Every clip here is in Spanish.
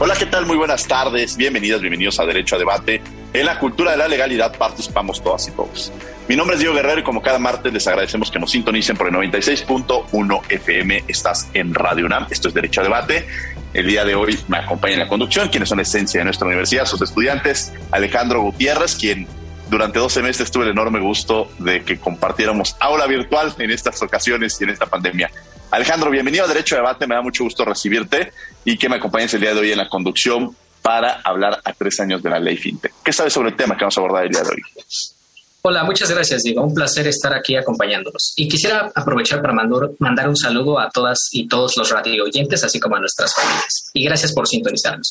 Hola, ¿qué tal? Muy buenas tardes. Bienvenidas, bienvenidos a Derecho a Debate. En la cultura de la legalidad participamos todas y todos. Mi nombre es Diego Guerrero y como cada martes les agradecemos que nos sintonicen por el 96.1 FM. Estás en Radio UNAM. Esto es Derecho a Debate. El día de hoy me acompaña en la conducción, quienes son la esencia de nuestra universidad, sus estudiantes, Alejandro Gutiérrez, quien durante dos semestres tuve el enorme gusto de que compartiéramos aula virtual en estas ocasiones y en esta pandemia. Alejandro, bienvenido a Derecho a Debate, me da mucho gusto recibirte y que me acompañes el día de hoy en la conducción para hablar a tres años de la ley FinTech. ¿Qué sabes sobre el tema que vamos a abordar el día de hoy? Hola, muchas gracias, Diego. Un placer estar aquí acompañándonos. Y quisiera aprovechar para mandar, un saludo a todas y todos los radio oyentes, así como a nuestras familias. Y gracias por sintonizarnos.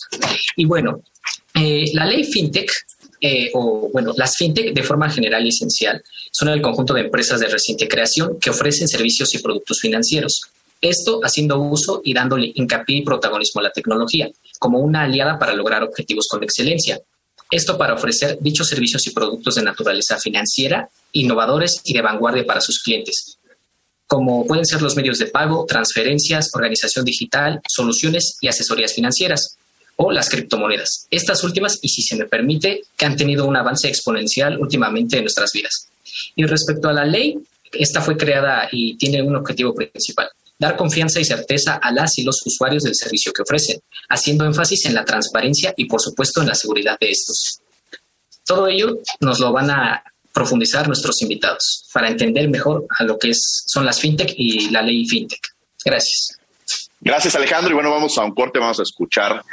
Y bueno, eh, la ley FinTech, eh, o bueno, las FinTech de forma general y esencial, son el conjunto de empresas de reciente creación que ofrecen servicios y productos financieros. Esto haciendo uso y dándole hincapié y protagonismo a la tecnología como una aliada para lograr objetivos con excelencia, esto para ofrecer dichos servicios y productos de naturaleza financiera, innovadores y de vanguardia para sus clientes, como pueden ser los medios de pago, transferencias, organización digital, soluciones y asesorías financieras, o las criptomonedas. Estas últimas, y si se me permite, que han tenido un avance exponencial últimamente en nuestras vidas. Y respecto a la ley, esta fue creada y tiene un objetivo principal, dar confianza y certeza a las y los usuarios del servicio que ofrecen, haciendo énfasis en la transparencia y por supuesto en la seguridad de estos. Todo ello nos lo van a profundizar nuestros invitados para entender mejor a lo que son las fintech y la ley fintech. Gracias. Gracias Alejandro y bueno, vamos a un corte, vamos a escuchar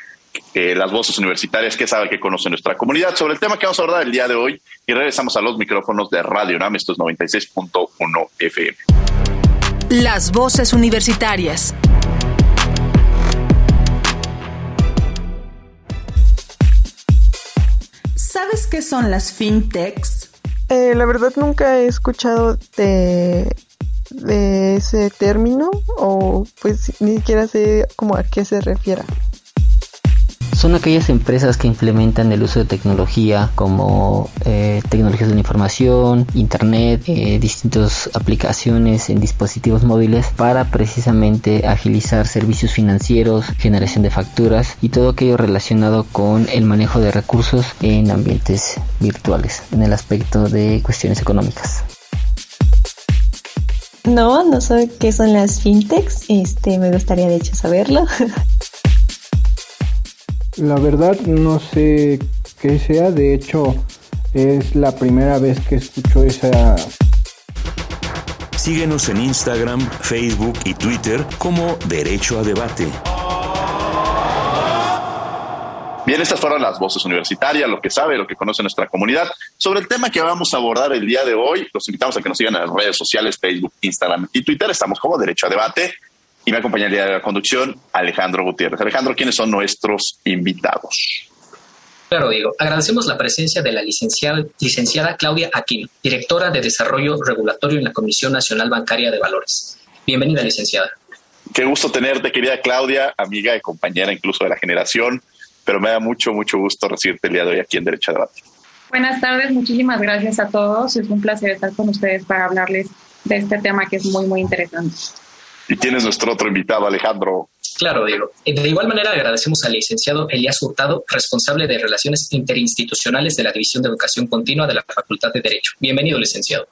eh, las voces universitarias que sabe que conoce nuestra comunidad sobre el tema que vamos a abordar el día de hoy y regresamos a los micrófonos de Radio NAM, esto es 96.1 FM. Las voces universitarias. ¿Sabes qué son las fintechs? Eh, la verdad nunca he escuchado de, de ese término o pues ni siquiera sé cómo a qué se refiere son aquellas empresas que implementan el uso de tecnología como eh, tecnologías de la información, internet, eh, distintas aplicaciones en dispositivos móviles para precisamente agilizar servicios financieros, generación de facturas y todo aquello relacionado con el manejo de recursos en ambientes virtuales, en el aspecto de cuestiones económicas. No, no sé qué son las fintechs. Este, me gustaría de hecho saberlo. La verdad no sé qué sea, de hecho es la primera vez que escucho esa... Síguenos en Instagram, Facebook y Twitter como Derecho a Debate. Bien, estas fueron las voces universitarias, lo que sabe, lo que conoce nuestra comunidad. Sobre el tema que vamos a abordar el día de hoy, los invitamos a que nos sigan en las redes sociales, Facebook, Instagram y Twitter. Estamos como Derecho a Debate y me acompañaría de la conducción Alejandro Gutiérrez. Alejandro, ¿quiénes son nuestros invitados? Claro, Diego. Agradecemos la presencia de la licenciada, licenciada Claudia Aquino, directora de Desarrollo Regulatorio en la Comisión Nacional Bancaria de Valores. Bienvenida, licenciada. Qué gusto tenerte, querida Claudia, amiga y compañera incluso de la generación, pero me da mucho, mucho gusto recibirte el día de hoy aquí en Derecho a Debate. Buenas tardes, muchísimas gracias a todos. Es un placer estar con ustedes para hablarles de este tema que es muy, muy interesante. Y tienes nuestro otro invitado, Alejandro. Claro, Diego. De igual manera agradecemos al licenciado Elías Hurtado, responsable de Relaciones Interinstitucionales de la División de Educación Continua de la Facultad de Derecho. Bienvenido, licenciado.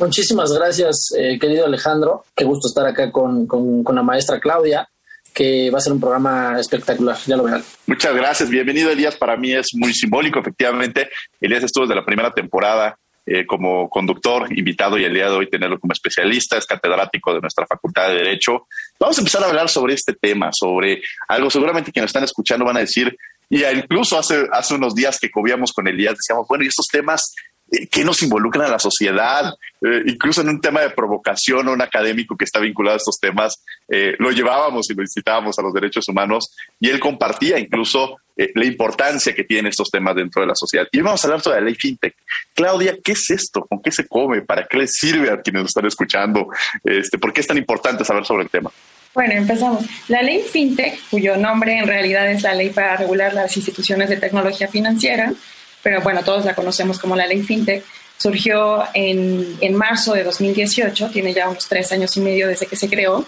Muchísimas gracias, eh, querido Alejandro. Qué gusto estar acá con, con, la maestra Claudia, que va a ser un programa espectacular, ya lo verán. Muchas gracias, bienvenido Elías, para mí es muy simbólico, efectivamente. Elías estuvo desde la primera temporada eh, como conductor invitado y el día de hoy tenerlo como especialista, es catedrático de nuestra Facultad de Derecho. Vamos a empezar a hablar sobre este tema, sobre algo seguramente quienes están escuchando van a decir, y incluso hace, hace unos días que comíamos con Elías, decíamos, bueno, y estos temas que nos involucran a la sociedad, eh, incluso en un tema de provocación, un académico que está vinculado a estos temas, eh, lo llevábamos y lo incitábamos a los derechos humanos y él compartía incluso la importancia que tienen estos temas dentro de la sociedad. Y vamos a hablar sobre la ley FinTech. Claudia, ¿qué es esto? ¿Con qué se come? ¿Para qué le sirve a quienes nos están escuchando? Este, ¿Por qué es tan importante saber sobre el tema? Bueno, empezamos. La ley FinTech, cuyo nombre en realidad es la ley para regular las instituciones de tecnología financiera, pero bueno, todos la conocemos como la ley FinTech, surgió en, en marzo de 2018, tiene ya unos tres años y medio desde que se creó.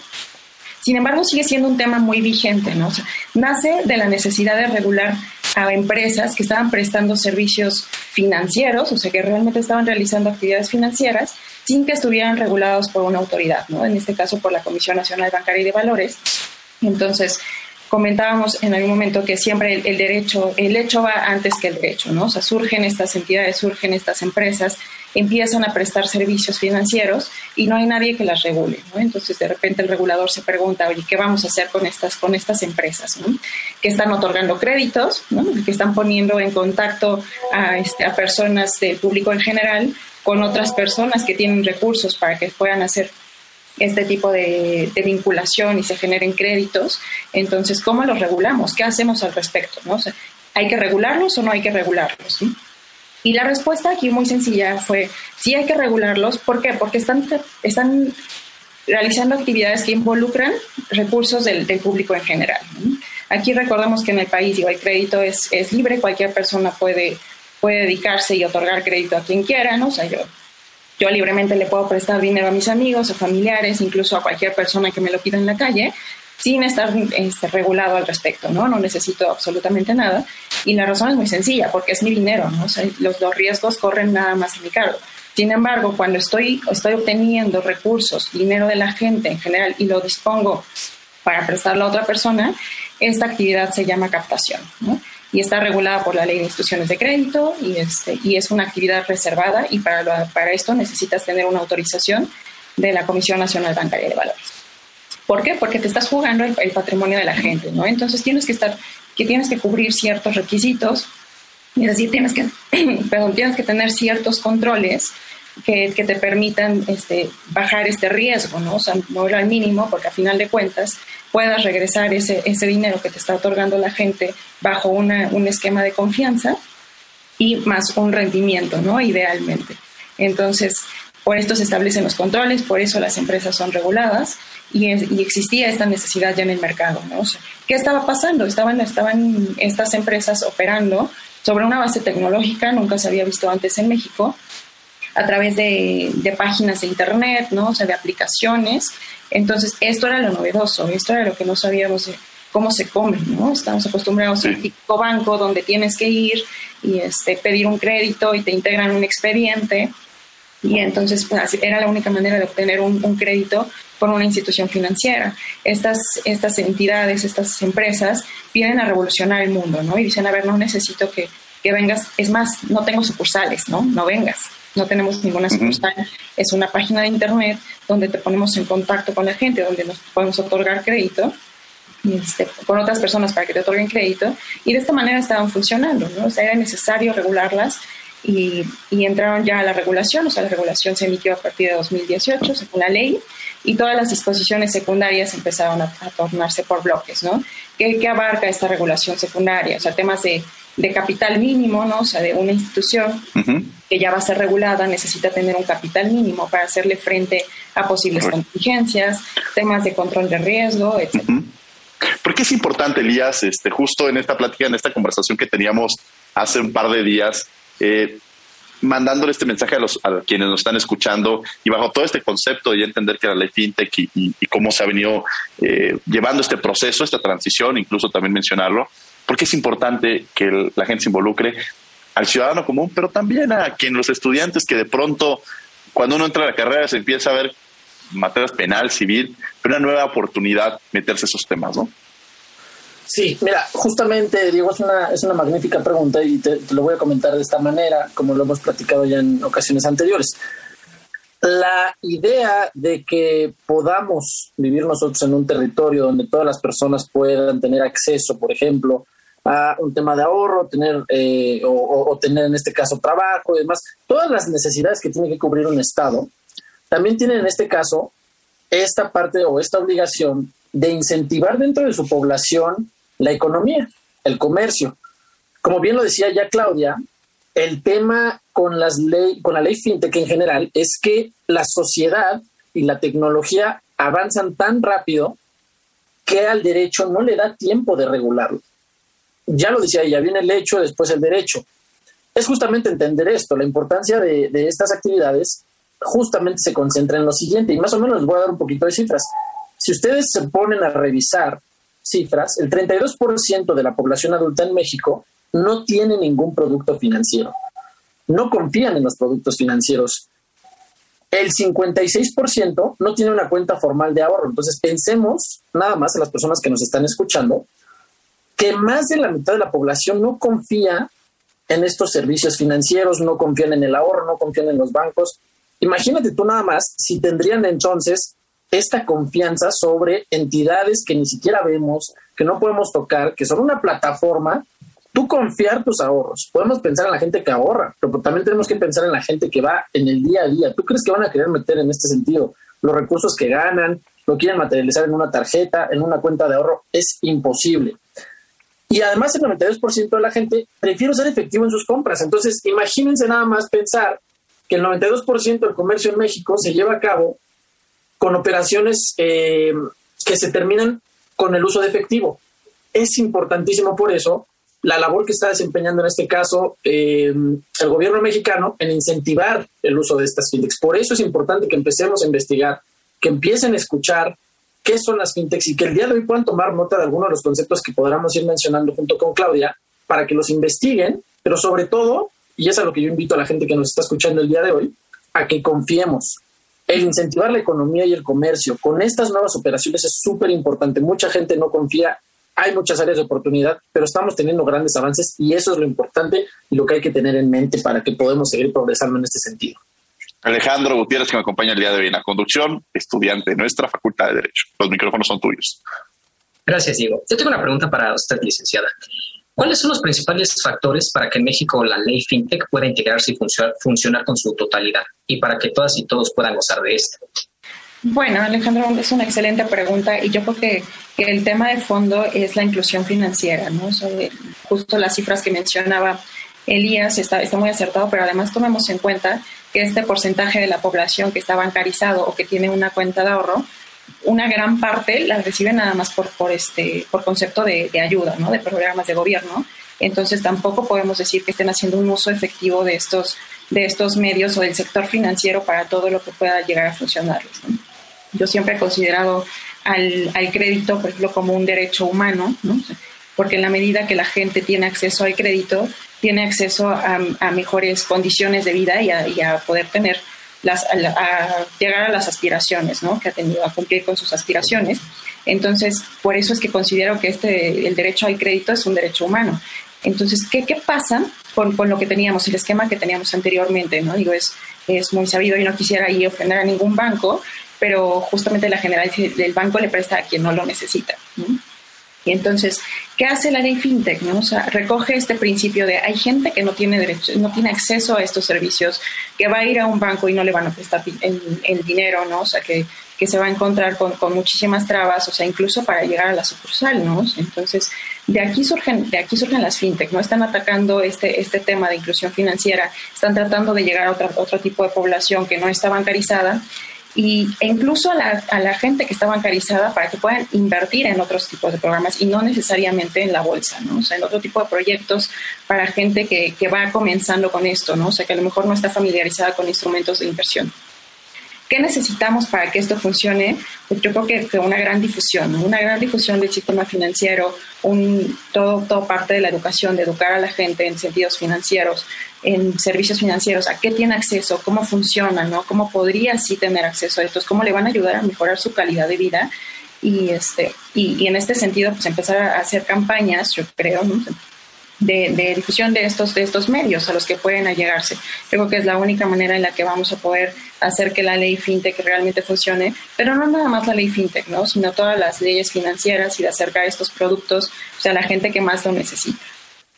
Sin embargo, sigue siendo un tema muy vigente, ¿no? nace de la necesidad de regular a empresas que estaban prestando servicios financieros, o sea, que realmente estaban realizando actividades financieras sin que estuvieran regulados por una autoridad, ¿no? En este caso por la Comisión Nacional Bancaria y de Valores. Entonces, comentábamos en algún momento que siempre el, derecho, el hecho va antes que el derecho, ¿no? O sea, surgen estas entidades, surgen estas empresas, empiezan a prestar servicios financieros y no hay nadie que las regule, ¿no? Entonces, de repente el regulador se pregunta, oye, ¿qué vamos a hacer con estas, con estas empresas, ¿no? Que están otorgando créditos, ¿no? Que están poniendo en contacto a, este, a personas del público en general con otras personas que tienen recursos para que puedan hacer este tipo de, vinculación y se generen créditos. Entonces, ¿cómo los regulamos? ¿Qué hacemos al respecto? ¿no? ¿Hay que regularlos o no hay que regularlos? Y la respuesta aquí muy sencilla fue, sí hay que regularlos. ¿Por qué? Porque están, están realizando actividades que involucran recursos del, público en general. Aquí recordemos que en el país digo, el crédito es, es libre, cualquier persona puede, puede dedicarse y otorgar crédito a quien quiera, ¿no? O sea, yo yo libremente le puedo prestar dinero a mis amigos o familiares, incluso a cualquier persona que me lo pida en la calle, sin estar este, regulado al respecto, ¿no? No necesito absolutamente nada. Y la razón es muy sencilla, porque es mi dinero, los, los riesgos corren nada más en mi cargo. Sin embargo, cuando estoy, estoy obteniendo recursos, dinero de la gente en general, y lo dispongo para prestarlo a otra persona, esta actividad se llama captación. Y está regulada por la ley de instituciones de crédito y, este, y es una actividad reservada y para, para esto necesitas tener una autorización de la Comisión Nacional Bancaria de Valores. ¿Por qué? Porque te estás jugando el, patrimonio de la gente, ¿no? Entonces tienes que estar, que tienes que cubrir ciertos requisitos, es decir, tienes que, perdón, tienes que tener ciertos controles que, te permitan este, bajar este riesgo, ¿no? O sea, al mínimo, porque a final de cuentas puedas regresar ese, dinero que te está otorgando la gente bajo un esquema de confianza y más un rendimiento, ¿no? Idealmente. Entonces, por esto se establecen los controles, por eso las empresas son reguladas y, existía esta necesidad ya en el mercado, ¿Qué estaba pasando? Estaban estas empresas operando sobre una base tecnológica, nunca se había visto antes en México, a través de, de, páginas de internet, ¿no? O sea, de aplicaciones. Entonces, esto era lo novedoso, esto era lo que no sabíamos de cómo se come, ¿no? Estamos acostumbrados al típico banco donde tienes que ir y este, pedir un crédito y te integran un expediente. Y entonces pues, era la única manera de obtener un, un, crédito por una institución financiera. Estas, estas entidades, estas empresas vienen a revolucionar el mundo, ¿no? Y dicen, a ver, no necesito que, que vengas, es más, no tengo sucursales, ¿no? No vengas no tenemos ninguna sucursal. Es una página de internet donde te ponemos en contacto con la gente, donde nos podemos otorgar crédito este, con otras personas para que te otorguen crédito. Y de esta manera estaban funcionando, ¿no? O sea, era necesario regularlas y, y, entraron ya a la regulación. O sea, la regulación se emitió a partir de 2018, según la ley, y todas las disposiciones secundarias empezaron a, tornarse por bloques, ¿no? ¿Qué, ¿Qué abarca esta regulación secundaria? O sea, temas de de capital mínimo, ¿no? O sea, de una institución que ya va a ser regulada necesita tener un capital mínimo para hacerle frente a posibles contingencias, temas de control de riesgo, etc. ¿Por qué es importante, Elías, este, justo en esta plática, en esta conversación que teníamos hace un par de días, eh, mandándole este mensaje a, los, a quienes nos están escuchando y bajo todo este concepto de entender que la ley FinTech y, cómo se ha venido eh, llevando este proceso, esta transición, incluso también mencionarlo, porque es importante que la gente se involucre al ciudadano común, pero también a quien los estudiantes que de pronto, cuando uno entra a la carrera, se empieza a ver materias penal, civil, pero una nueva oportunidad meterse esos temas, ¿no? Sí, mira, justamente, Diego, es una, es una magnífica pregunta y te, lo voy a comentar de esta manera, como lo hemos platicado ya en ocasiones anteriores. La idea de que podamos vivir nosotros en un territorio donde todas las personas puedan tener acceso, por ejemplo, a un tema de ahorro, tener eh, o, tener en este caso trabajo y demás, todas las necesidades que tiene que cubrir un Estado, también tienen en este caso esta parte o esta obligación de incentivar dentro de su población la economía, el comercio. Como bien lo decía ya Claudia, el tema con, las ley, con la ley fintech en general es que la sociedad y la tecnología avanzan tan rápido que al derecho no le da tiempo de regularlo ya lo decía ella, viene el hecho, después el derecho. Es justamente entender esto, la importancia de, estas actividades justamente se concentra en lo siguiente, y más o menos les voy a dar un poquito de cifras. Si ustedes se ponen a revisar cifras, el 32% de la población adulta en México no tiene ningún producto financiero. No confían en los productos financieros. El 56% no tiene una cuenta formal de ahorro. Entonces pensemos nada más en las personas que nos están escuchando que más de la mitad de la población no confía en estos servicios financieros, no confían en el ahorro, no confían en los bancos. Imagínate tú nada más si tendrían entonces esta confianza sobre entidades que ni siquiera vemos, que no podemos tocar, que son una plataforma, tú confiar tus ahorros. Podemos pensar en la gente que ahorra, pero también tenemos que pensar en la gente que va en el día a día. ¿Tú crees que van a querer meter en este sentido los recursos que ganan, lo quieren materializar en una tarjeta, en una cuenta de ahorro? Es imposible. Y además el 92% de la gente prefiere ser efectivo en sus compras. Entonces, imagínense nada más pensar que el 92% del comercio en México se lleva a cabo con operaciones eh, que se terminan con el uso de efectivo. Es importantísimo por eso la labor que está desempeñando en este caso eh, el gobierno mexicano en incentivar el uso de estas fintechs. Por eso es importante que empecemos a investigar, que empiecen a escuchar, qué son las fintechs y que el día de hoy puedan tomar nota de algunos de los conceptos que podamos ir mencionando junto con Claudia para que los investiguen, pero sobre todo, y es a lo que yo invito a la gente que nos está escuchando el día de hoy, a que confiemos. El incentivar la economía y el comercio con estas nuevas operaciones es súper importante. Mucha gente no confía, hay muchas áreas de oportunidad, pero estamos teniendo grandes avances y eso es lo importante y lo que hay que tener en mente para que podamos seguir progresando en este sentido. Alejandro Gutiérrez, que me acompaña el día de hoy en la conducción, estudiante de nuestra Facultad de Derecho. Los micrófonos son tuyos. Gracias, Diego. Yo tengo una pregunta para usted, licenciada. ¿Cuáles son los principales factores para que en México la ley FinTech pueda integrarse y funcionar con su totalidad y para que todas y todos puedan gozar de esto? Bueno, Alejandro, es una excelente pregunta y yo creo que, el tema de fondo es la inclusión financiera, ¿no? justo las cifras que mencionaba Elías está, está muy acertado, pero además tomemos en cuenta que este porcentaje de la población que está bancarizado o que tiene una cuenta de ahorro, una gran parte la recibe nada más por, por, este, por concepto de, ayuda, ¿no? de programas de gobierno. Entonces tampoco podemos decir que estén haciendo un uso efectivo de estos, de estos medios o del sector financiero para todo lo que pueda llegar a funcionarles. Yo siempre he considerado al, al, crédito, por ejemplo, como un derecho humano, ¿no? Porque en la medida que la gente tiene acceso al crédito, tiene acceso a, mejores condiciones de vida y a, poder tener las, a, llegar a las aspiraciones, ¿no? Que ha tenido a cumplir con sus aspiraciones. Entonces, por eso es que considero que este, el derecho al crédito es un derecho humano. Entonces, ¿qué, qué pasa con, con, lo que teníamos, el esquema que teníamos anteriormente? ¿no? Digo, es, es muy sabido y no quisiera ahí ofender a ningún banco, pero justamente la general del banco le presta a quien no lo necesita. ¿no? Y entonces, ¿qué hace la ley FinTech? No? O sea, recoge este principio de hay gente que no tiene derecho, no tiene acceso a estos servicios, que va a ir a un banco y no le van a prestar el, dinero, ¿no? O sea, que, que se va a encontrar con, con, muchísimas trabas, o sea, incluso para llegar a la sucursal, ¿no? Entonces, de aquí surgen, de aquí surgen las fintech, ¿no? Están atacando este, este tema de inclusión financiera, están tratando de llegar a otro, otro tipo de población que no está bancarizada y, e incluso a la, a la, gente que está bancarizada para que puedan invertir en otros tipos de programas y no necesariamente en la bolsa, ¿no? O sea, en otro tipo de proyectos para gente que, que va comenzando con esto, ¿no? O sea, que a lo mejor no está familiarizada con instrumentos de inversión. ¿Qué necesitamos para que esto funcione? Pues yo creo que, una gran difusión, una gran difusión del sistema financiero, un, todo, todo parte de la educación, de educar a la gente en sentidos financieros, en servicios financieros, a qué tiene acceso, cómo funciona, ¿no? Cómo podría sí tener acceso a estos, cómo le van a ayudar a mejorar su calidad de vida y este y, en este sentido pues empezar a hacer campañas, yo creo, de, difusión de estos de estos medios a los que pueden allegarse. Creo que es la única manera en la que vamos a poder hacer que la ley fintech realmente funcione, pero no nada más la ley fintech, ¿no? sino todas las leyes financieras y de acercar estos productos a la gente que más lo necesita.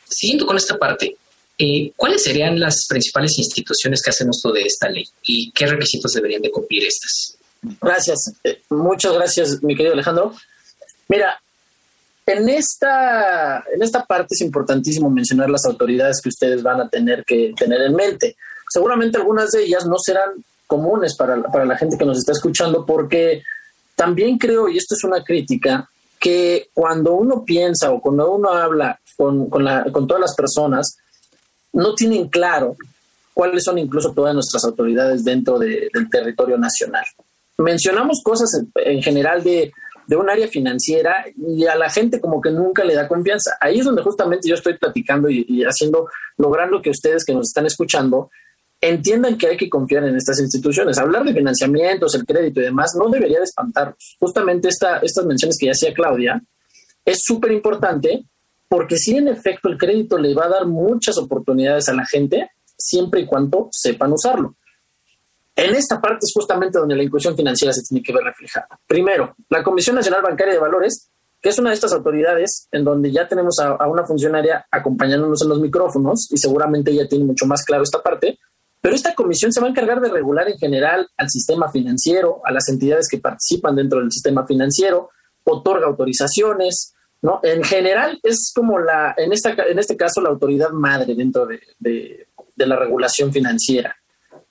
Siguiendo con esta parte, eh, ¿cuáles serían las principales instituciones que hacen uso de esta ley y qué requisitos deberían de cumplir estas? Gracias, eh, muchas gracias, mi querido Alejandro. Mira, en esta, en esta parte es importantísimo mencionar las autoridades que ustedes van a tener que tener en mente. Seguramente algunas de ellas no serán comunes para, para la gente que nos está escuchando porque también creo, y esto es una crítica, que cuando uno piensa o cuando uno habla con, con, todas las personas, no tienen claro cuáles son incluso todas nuestras autoridades dentro del territorio nacional. Mencionamos cosas en, general de, de, un área financiera y a la gente como que nunca le da confianza. Ahí es donde justamente yo estoy platicando y, y haciendo, logrando que ustedes que nos están escuchando entiendan que hay que confiar en estas instituciones. Hablar de financiamientos, el crédito y demás no debería de espantarnos. Justamente esta, estas menciones que ya hacía Claudia es súper importante porque si en efecto el crédito le va a dar muchas oportunidades a la gente, siempre y cuando sepan usarlo. En esta parte es justamente donde la inclusión financiera se tiene que ver reflejada. Primero, la Comisión Nacional Bancaria de Valores, que es una de estas autoridades en donde ya tenemos a, a una funcionaria acompañándonos en los micrófonos y seguramente ella tiene mucho más claro esta parte, pero esta comisión se va a encargar de regular en general al sistema financiero, a las entidades que participan dentro del sistema financiero, otorga autorizaciones, ¿no? En general es como la, en, esta, en este caso, la autoridad madre dentro de, de, la regulación financiera.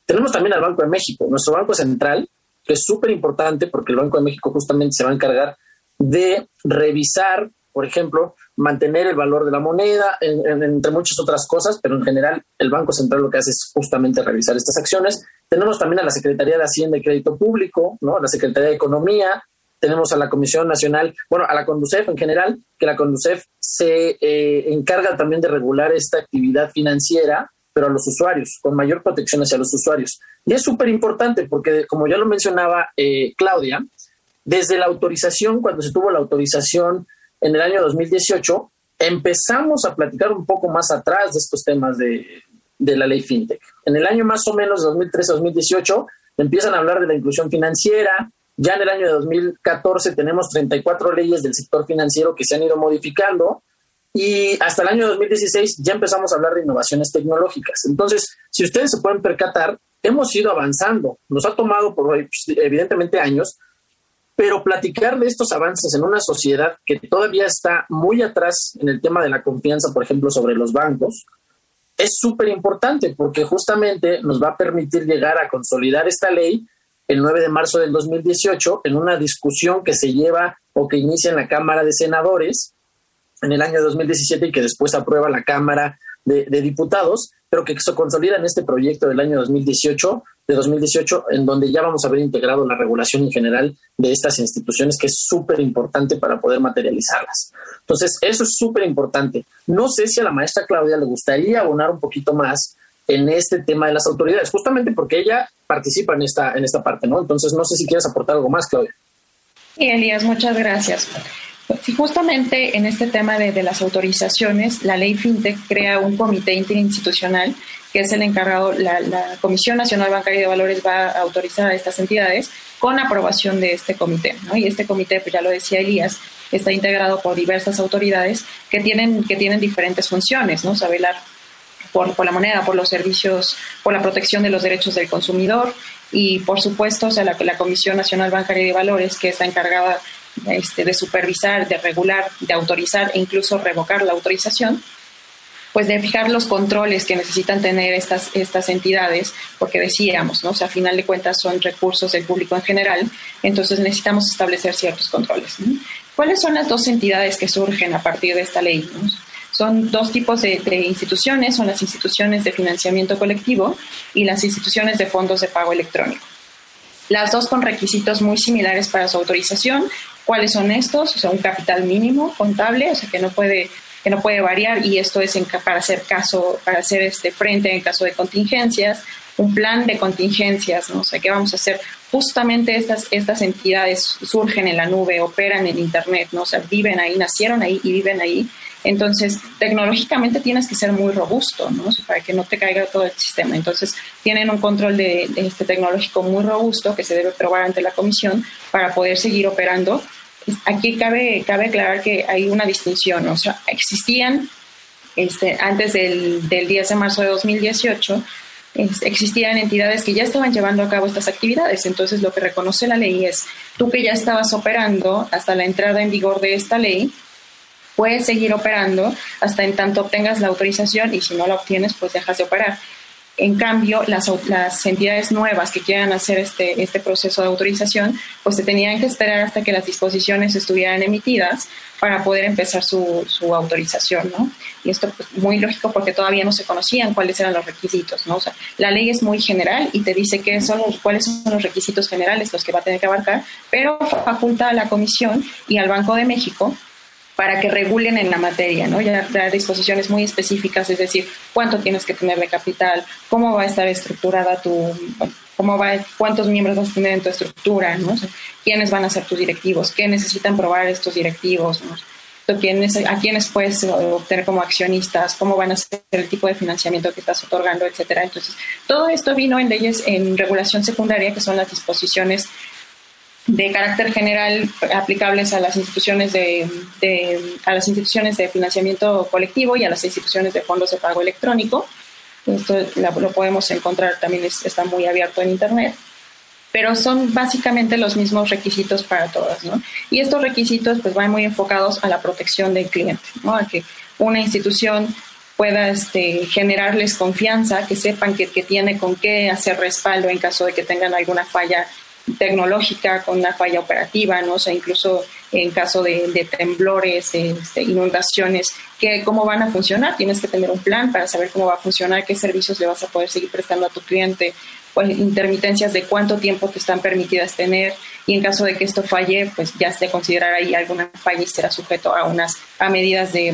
Tenemos también al Banco de México, nuestro Banco Central, que es súper importante porque el Banco de México justamente se va a encargar de revisar, por ejemplo, mantener el valor de la moneda, entre muchas otras cosas, pero en general el Banco Central lo que hace es justamente revisar estas acciones. Tenemos también a la Secretaría de Hacienda y Crédito Público, ¿no? a la Secretaría de Economía, tenemos a la Comisión Nacional, bueno, a la Conducef en general, que la Conducef se eh, encarga también de regular esta actividad financiera, pero a los usuarios, con mayor protección hacia los usuarios. Y es súper importante porque, como ya lo mencionaba eh, Claudia, desde la autorización, cuando se tuvo la autorización en el año 2018, empezamos a platicar un poco más atrás de estos temas de, de la ley FinTech. En el año más o menos 2013-2018 empiezan a hablar de la inclusión financiera. Ya en el año de 2014 tenemos 34 leyes del sector financiero que se han ido modificando y hasta el año 2016 ya empezamos a hablar de innovaciones tecnológicas. Entonces, si ustedes se pueden percatar, hemos ido avanzando. Nos ha tomado, por, evidentemente, años, pero platicar de estos avances en una sociedad que todavía está muy atrás en el tema de la confianza, por ejemplo, sobre los bancos, es súper importante porque justamente nos va a permitir llegar a consolidar esta ley el 9 de marzo del 2018 en una discusión que se lleva o que inicia en la Cámara de Senadores en el año 2017 y que después aprueba la Cámara de, Diputados, pero que se consolida en este proyecto del año 2018 de 2018, en donde ya vamos a haber integrado la regulación en general de estas instituciones, que es súper importante para poder materializarlas. Entonces, eso es súper importante. No sé si a la maestra Claudia le gustaría abonar un poquito más en este tema de las autoridades, justamente porque ella participa en esta, en esta parte, ¿no? Entonces, no sé si quieres aportar algo más, Claudia. Sí, Elías, muchas gracias. Sí, justamente en este tema de, de, las autorizaciones, la ley FinTech crea un comité interinstitucional que es el encargado, la, Comisión Nacional Bancaria de Valores va a autorizar a estas entidades con aprobación de este comité. ¿no? Y este comité, pues ya lo decía Elías, está integrado por diversas autoridades que tienen, que tienen diferentes funciones, ¿no? Sabelar por, por la moneda, por los servicios, por la protección de los derechos del consumidor y, por supuesto, o sea, la, la Comisión Nacional Bancaria de Valores, que está encargada este, de supervisar, de regular, de autorizar e incluso revocar la autorización pues de fijar los controles que necesitan tener estas, estas entidades, porque decíamos, ¿no? O sea, a final de cuentas son recursos del público en general, entonces necesitamos establecer ciertos controles. ¿Cuáles son las dos entidades que surgen a partir de esta ley? Son dos tipos de, instituciones, son las instituciones de financiamiento colectivo y las instituciones de fondos de pago electrónico. Las dos con requisitos muy similares para su autorización. ¿Cuáles son estos? O sea, un capital mínimo contable, o sea, que no puede que no puede variar y esto es para hacer caso, para hacer este frente en caso de contingencias, un plan de contingencias, ¿no? O sea, ¿qué vamos a hacer? Justamente estas, estas entidades surgen en la nube, operan en Internet, ¿no? O sea, viven ahí, nacieron ahí y viven ahí. Entonces, tecnológicamente tienes que ser muy robusto, ¿no? para que no te caiga todo el sistema. Entonces, tienen un control de, este tecnológico muy robusto que se debe probar ante la comisión para poder seguir operando. Aquí cabe, cabe aclarar que hay una distinción, o sea, existían este, antes del, del 10 de marzo de 2018 existían entidades que ya estaban llevando a cabo estas actividades. Entonces, lo que reconoce la ley es, tú que ya estabas operando hasta la entrada en vigor de esta ley, puedes seguir operando hasta en tanto obtengas la autorización y si no la obtienes, pues dejas de operar. En cambio, las, las entidades nuevas que quieran hacer este, este proceso de autorización, pues se tenían que esperar hasta que las disposiciones estuvieran emitidas para poder empezar su, su autorización, ¿no? Y esto es pues, muy lógico porque todavía no se conocían cuáles eran los requisitos, ¿no? O sea, la ley es muy general y te dice qué son, cuáles son los requisitos generales los que va a tener que abarcar, pero faculta a la Comisión y al Banco de México para que regulen en la materia, ¿no? Ya dar disposiciones muy específicas, es decir, cuánto tienes que tener de capital, cómo va a estar estructurada tu, cómo va, cuántos miembros vas a tener en tu estructura, ¿no? quiénes van a ser tus directivos, qué necesitan probar estos directivos, ¿no? a quiénes puedes obtener como accionistas, cómo van a ser el tipo de financiamiento que estás otorgando, etcétera. Entonces, todo esto vino en leyes en regulación secundaria, que son las disposiciones de carácter general aplicables a las instituciones de, a las instituciones de financiamiento colectivo y a las instituciones de fondos de pago electrónico. Esto lo podemos encontrar también está muy abierto en internet, pero son básicamente los mismos requisitos para todas, ¿no? Y estos requisitos pues van muy enfocados a la protección del cliente, ¿no? A que una institución pueda este, generarles confianza, que sepan que, que tiene con qué hacer respaldo en caso de que tengan alguna falla tecnológica con una falla operativa, ¿no? O sea, incluso en caso de, temblores, este, inundaciones, que, ¿cómo van a funcionar? Tienes que tener un plan para saber cómo va a funcionar, qué servicios le vas a poder seguir prestando a tu cliente, pues, intermitencias de cuánto tiempo te están permitidas tener y en caso de que esto falle, pues ya se considerar ahí alguna falla y será sujeto a unas a medidas de,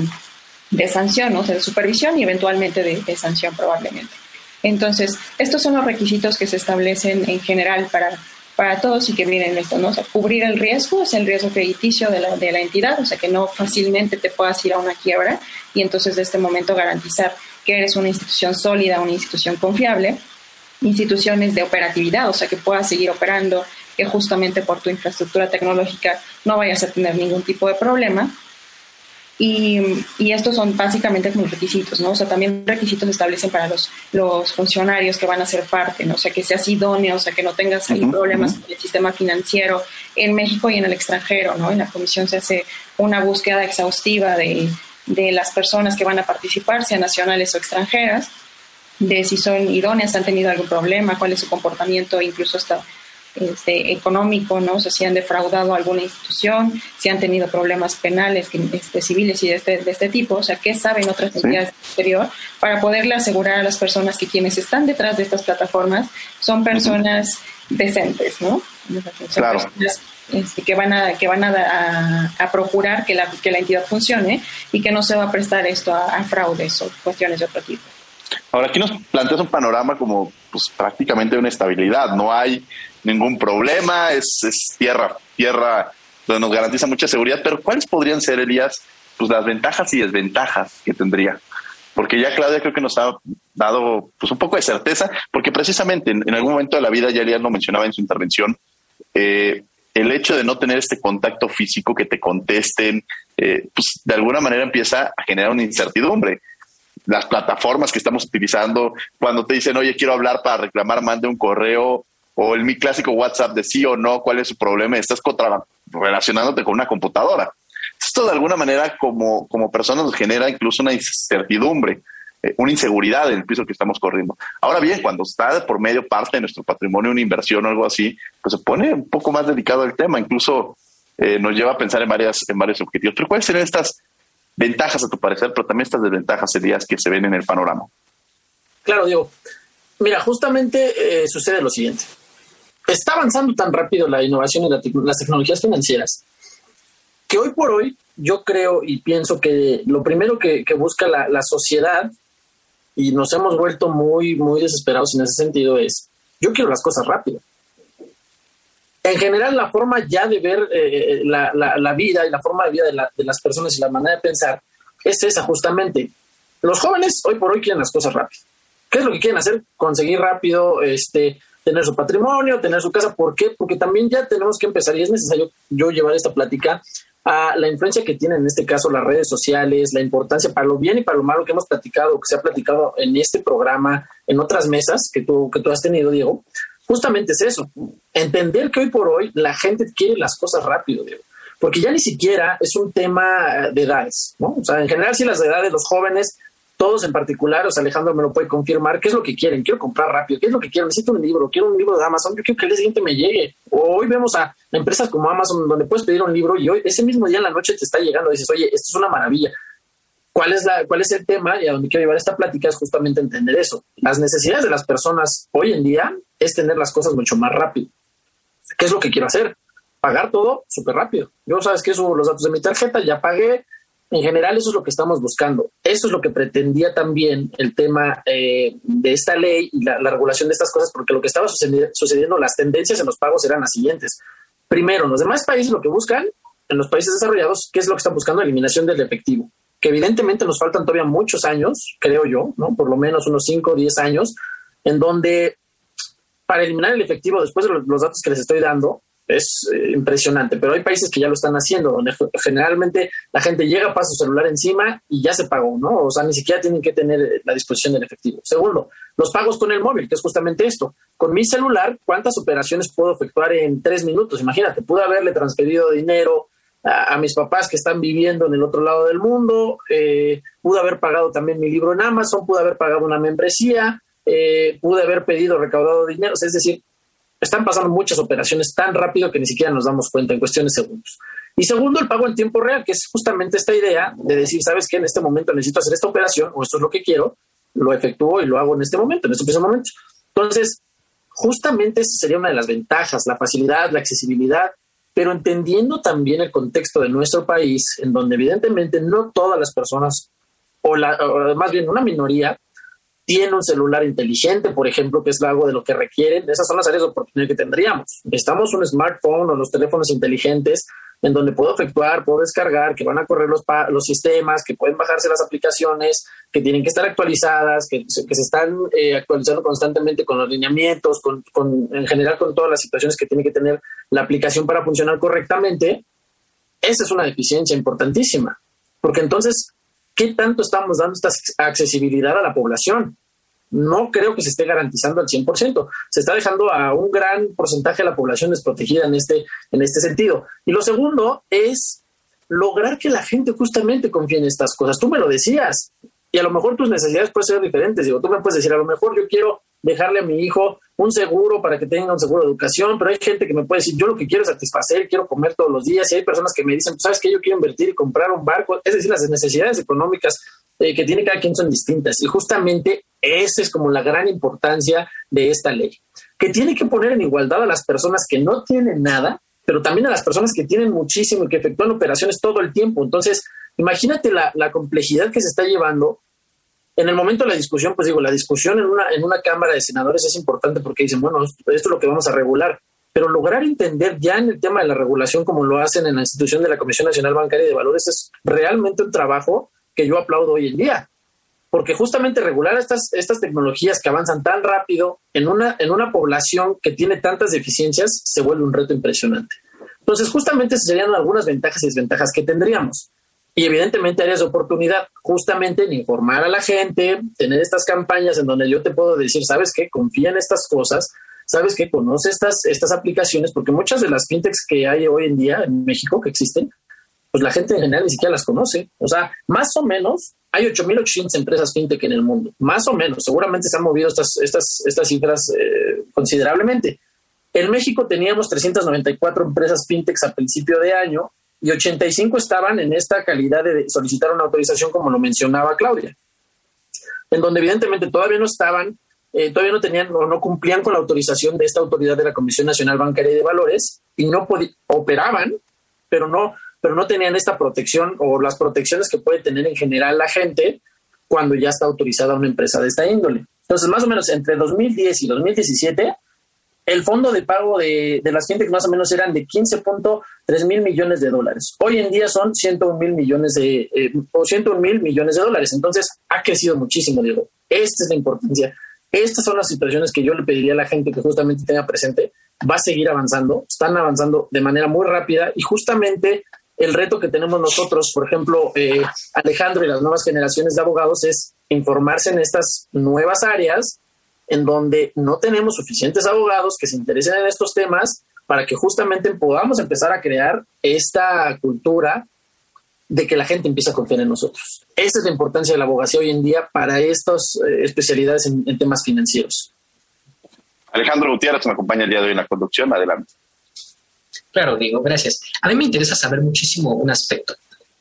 sanción, ¿no? O sea, de supervisión y eventualmente de, de sanción probablemente. Entonces, estos son los requisitos que se establecen en general para para todos y que miren esto, ¿no? O sea, cubrir el riesgo es el riesgo crediticio de la, de la entidad, o sea, que no fácilmente te puedas ir a una quiebra y entonces de este momento garantizar que eres una institución sólida, una institución confiable, instituciones de operatividad, o sea, que puedas seguir operando, que justamente por tu infraestructura tecnológica no vayas a tener ningún tipo de problema y, y, estos son básicamente como requisitos, ¿no? O sea, también requisitos se establecen para los, los funcionarios que van a ser parte, ¿no? O sea, que seas idóneo, o sea, que no tengas ahí problemas con el sistema financiero en México y en el extranjero, ¿no? En la comisión se hace una búsqueda exhaustiva de, de las personas que van a participar, sean nacionales o extranjeras, de si son idóneas, han tenido algún problema, cuál es su comportamiento, incluso hasta este, económico, ¿no? O sea, si han defraudado a alguna institución, si han tenido problemas penales, este, civiles y de este, de este tipo, o sea, qué saben otras entidades del exterior para poderle asegurar a las personas que quienes están detrás de estas plataformas son personas decentes, ¿no? claro. Este, que van a que van a, a, procurar que la, que la entidad funcione y que no se va a prestar esto a, a fraudes o cuestiones de otro tipo. Ahora aquí nos planteas un panorama como pues prácticamente de una estabilidad, no hay ningún problema, es, es tierra, tierra donde nos garantiza mucha seguridad, pero ¿cuáles podrían ser, Elías, pues las ventajas y desventajas que tendría? Porque ya Claudia creo que nos ha dado pues un poco de certeza, porque precisamente en, algún momento de la vida, ya Elías lo mencionaba en su intervención, eh, el hecho de no tener este contacto físico, que te contesten, eh, pues de alguna manera empieza a generar una incertidumbre. Las plataformas que estamos utilizando, cuando te dicen, oye, quiero hablar para reclamar, mande un correo, o el mi clásico WhatsApp de sí o no, cuál es su problema, estás contra, relacionándote con una computadora. Esto de alguna manera como, como personas nos genera incluso una incertidumbre, eh, una inseguridad en el piso que estamos corriendo. Ahora bien, cuando está por medio parte de nuestro patrimonio una inversión o algo así, pues se pone un poco más dedicado al tema, incluso eh, nos lleva a pensar en, varias, en varios objetivos. Pero ¿cuáles serían estas ventajas a tu parecer, pero también estas desventajas, Elías, que se ven en el panorama? Claro, Diego. Mira, justamente eh, sucede lo siguiente está avanzando tan rápido la innovación y las tecnologías financieras que hoy por hoy yo creo y pienso que lo primero que, busca la, sociedad, y nos hemos vuelto muy, muy desesperados en ese sentido, es, yo quiero las cosas rápido. En general, la forma ya de ver eh, la, vida y la forma de vida de, de las personas y la manera de pensar es esa justamente. Los jóvenes hoy por hoy quieren las cosas rápido. ¿Qué es lo que quieren hacer? Conseguir rápido, este, tener su patrimonio, tener su casa. ¿Por qué? Porque también ya tenemos que empezar y es necesario yo llevar esta plática a la influencia que tienen en este caso las redes sociales, la importancia para lo bien y para lo malo que hemos platicado, que se ha platicado en este programa, en otras mesas que tú, que tú has tenido, Diego, justamente es eso, entender que hoy por hoy la gente quiere las cosas rápido, Diego, porque ya ni siquiera es un tema de edades, ¿no? O sea, en general sí las edades, los jóvenes todos en particular, o sea, Alejandro me lo puede confirmar, ¿qué es lo que quieren? Quiero comprar rápido, ¿qué es lo que quiero? Necesito un libro, quiero un libro de Amazon, yo quiero que el siguiente me llegue. hoy vemos a empresas como Amazon donde puedes pedir un libro y hoy, ese mismo día en la noche te está llegando y dices, oye, esto es una maravilla. ¿Cuál es, la, ¿Cuál es el tema? Y a donde quiero llevar esta plática es justamente entender eso. Las necesidades de las personas hoy en día es tener las cosas mucho más rápido. ¿Qué es lo que quiero hacer? Pagar todo súper rápido. Yo sabes que subo los datos de mi tarjeta, ya pagué, en general, eso es lo que estamos buscando. Eso es lo que pretendía también el tema eh, de esta ley y la, regulación de estas cosas, porque lo que estaba sucediendo, las tendencias en los pagos eran las siguientes. Primero, los demás países lo que buscan, en los países desarrollados, ¿qué es lo que están buscando? Eliminación del efectivo, que evidentemente nos faltan todavía muchos años, creo yo, ¿no? Por lo menos unos 5 o 10 años, en donde para eliminar el efectivo, después de los datos que les estoy dando, es eh, impresionante, pero hay países que ya lo están haciendo, donde generalmente la gente llega, pasa su celular encima y ya se pagó, ¿no? O sea, ni siquiera tienen que tener eh, la disposición del efectivo. Segundo, los pagos con el móvil, que es justamente esto. Con mi celular, ¿cuántas operaciones puedo efectuar en tres minutos? Imagínate, pude haberle transferido dinero a, mis papás que están viviendo en el otro lado del mundo, eh, pude haber pagado también mi libro en Amazon, pude haber pagado una membresía, pude haber pedido, recaudado dinero, es decir, están pasando muchas operaciones tan rápido que ni siquiera nos damos cuenta en cuestiones de segundos. Y segundo, el pago en tiempo real, que es justamente esta idea de decir, sabes que en este momento necesito hacer esta operación o esto es lo que quiero, lo efectúo y lo hago en este momento, en este preciso momento. Entonces, justamente esa sería una de las ventajas, la facilidad, la accesibilidad, pero entendiendo también el contexto de nuestro país, en donde evidentemente no todas las personas, o, la, o más bien una minoría, tiene un celular inteligente, por ejemplo, que es algo de lo que requieren. Esas son las áreas de oportunidad que tendríamos. Necesitamos un smartphone o los teléfonos inteligentes en donde puedo efectuar, puedo descargar, que van a correr los, los sistemas, que pueden bajarse las aplicaciones, que tienen que estar actualizadas, que, se están eh, actualizando constantemente con los lineamientos, con, con, en general con todas las situaciones que tiene que tener la aplicación para funcionar correctamente. Esa es una deficiencia importantísima, porque entonces ¿qué tanto estamos dando esta accesibilidad a la población? No creo que se esté garantizando al 100%. Se está dejando a un gran porcentaje de la población desprotegida en este, en este sentido. Y lo segundo es lograr que la gente justamente confíe en estas cosas. Tú me lo decías, y a lo mejor tus necesidades pueden ser diferentes. Digo, tú me puedes decir, a lo mejor yo quiero dejarle a mi hijo un seguro para que tenga un seguro de educación, pero hay gente que me puede decir, yo lo que quiero es satisfacer, quiero comer todos los días, y hay personas que me dicen, pues, sabes que yo quiero invertir y comprar un barco, es decir, las necesidades económicas eh, que tiene cada quien son distintas, y justamente esa es como la gran importancia de esta ley, que tiene que poner en igualdad a las personas que no tienen nada, pero también a las personas que tienen muchísimo y que efectúan operaciones todo el tiempo. Entonces, imagínate la, la complejidad que se está llevando en el momento de la discusión, pues digo, la discusión en una, en una Cámara de Senadores es importante porque dicen, bueno, esto, es lo que vamos a regular, pero lograr entender ya en el tema de la regulación como lo hacen en la institución de la Comisión Nacional Bancaria de Valores es realmente un trabajo que yo aplaudo hoy en día, porque justamente regular estas, estas tecnologías que avanzan tan rápido en una, en una población que tiene tantas deficiencias se vuelve un reto impresionante. Entonces, justamente serían algunas ventajas y desventajas que tendríamos y evidentemente áreas de oportunidad, justamente en informar a la gente, tener estas campañas en donde yo te puedo decir, sabes qué, confía en estas cosas, sabes qué, conoce estas, estas aplicaciones, porque muchas de las fintechs que hay hoy en día en México que existen, pues la gente en general ni siquiera las conoce. O sea, más o menos hay 8.800 empresas fintech en el mundo, más o menos, seguramente se han movido estas, estas, estas cifras eh, considerablemente. En México teníamos 394 empresas fintechs a principio de año y 85 estaban en esta calidad de solicitar una autorización, como lo mencionaba Claudia, en donde evidentemente todavía no estaban, eh, todavía no tenían o no cumplían con la autorización de esta autoridad de la Comisión Nacional Bancaria y de Valores y no operaban, pero no, pero no tenían esta protección o las protecciones que puede tener en general la gente cuando ya está autorizada una empresa de esta índole. Entonces, más o menos entre 2010 y 2017, el fondo de pago de, las fintech más o menos eran de 15.3 mil millones de dólares. Hoy en día son 101 mil millones de, eh, o 101 mil millones de dólares. Entonces, ha crecido muchísimo, Diego. Esta es la importancia. Estas son las situaciones que yo le pediría a la gente que justamente tenga presente. Va a seguir avanzando, están avanzando de manera muy rápida y justamente el reto que tenemos nosotros, por ejemplo, eh, Alejandro y las nuevas generaciones de abogados, es informarse en estas nuevas áreas en donde no tenemos suficientes abogados que se interesen en estos temas para que justamente podamos empezar a crear esta cultura de que la gente empiece a confiar en nosotros. Esa es la importancia de la abogacía hoy en día para estas eh, especialidades en, en temas financieros. Alejandro Gutiérrez me acompaña el día de hoy en la conducción. Adelante. Claro, digo, gracias. A mí me interesa saber muchísimo un aspecto.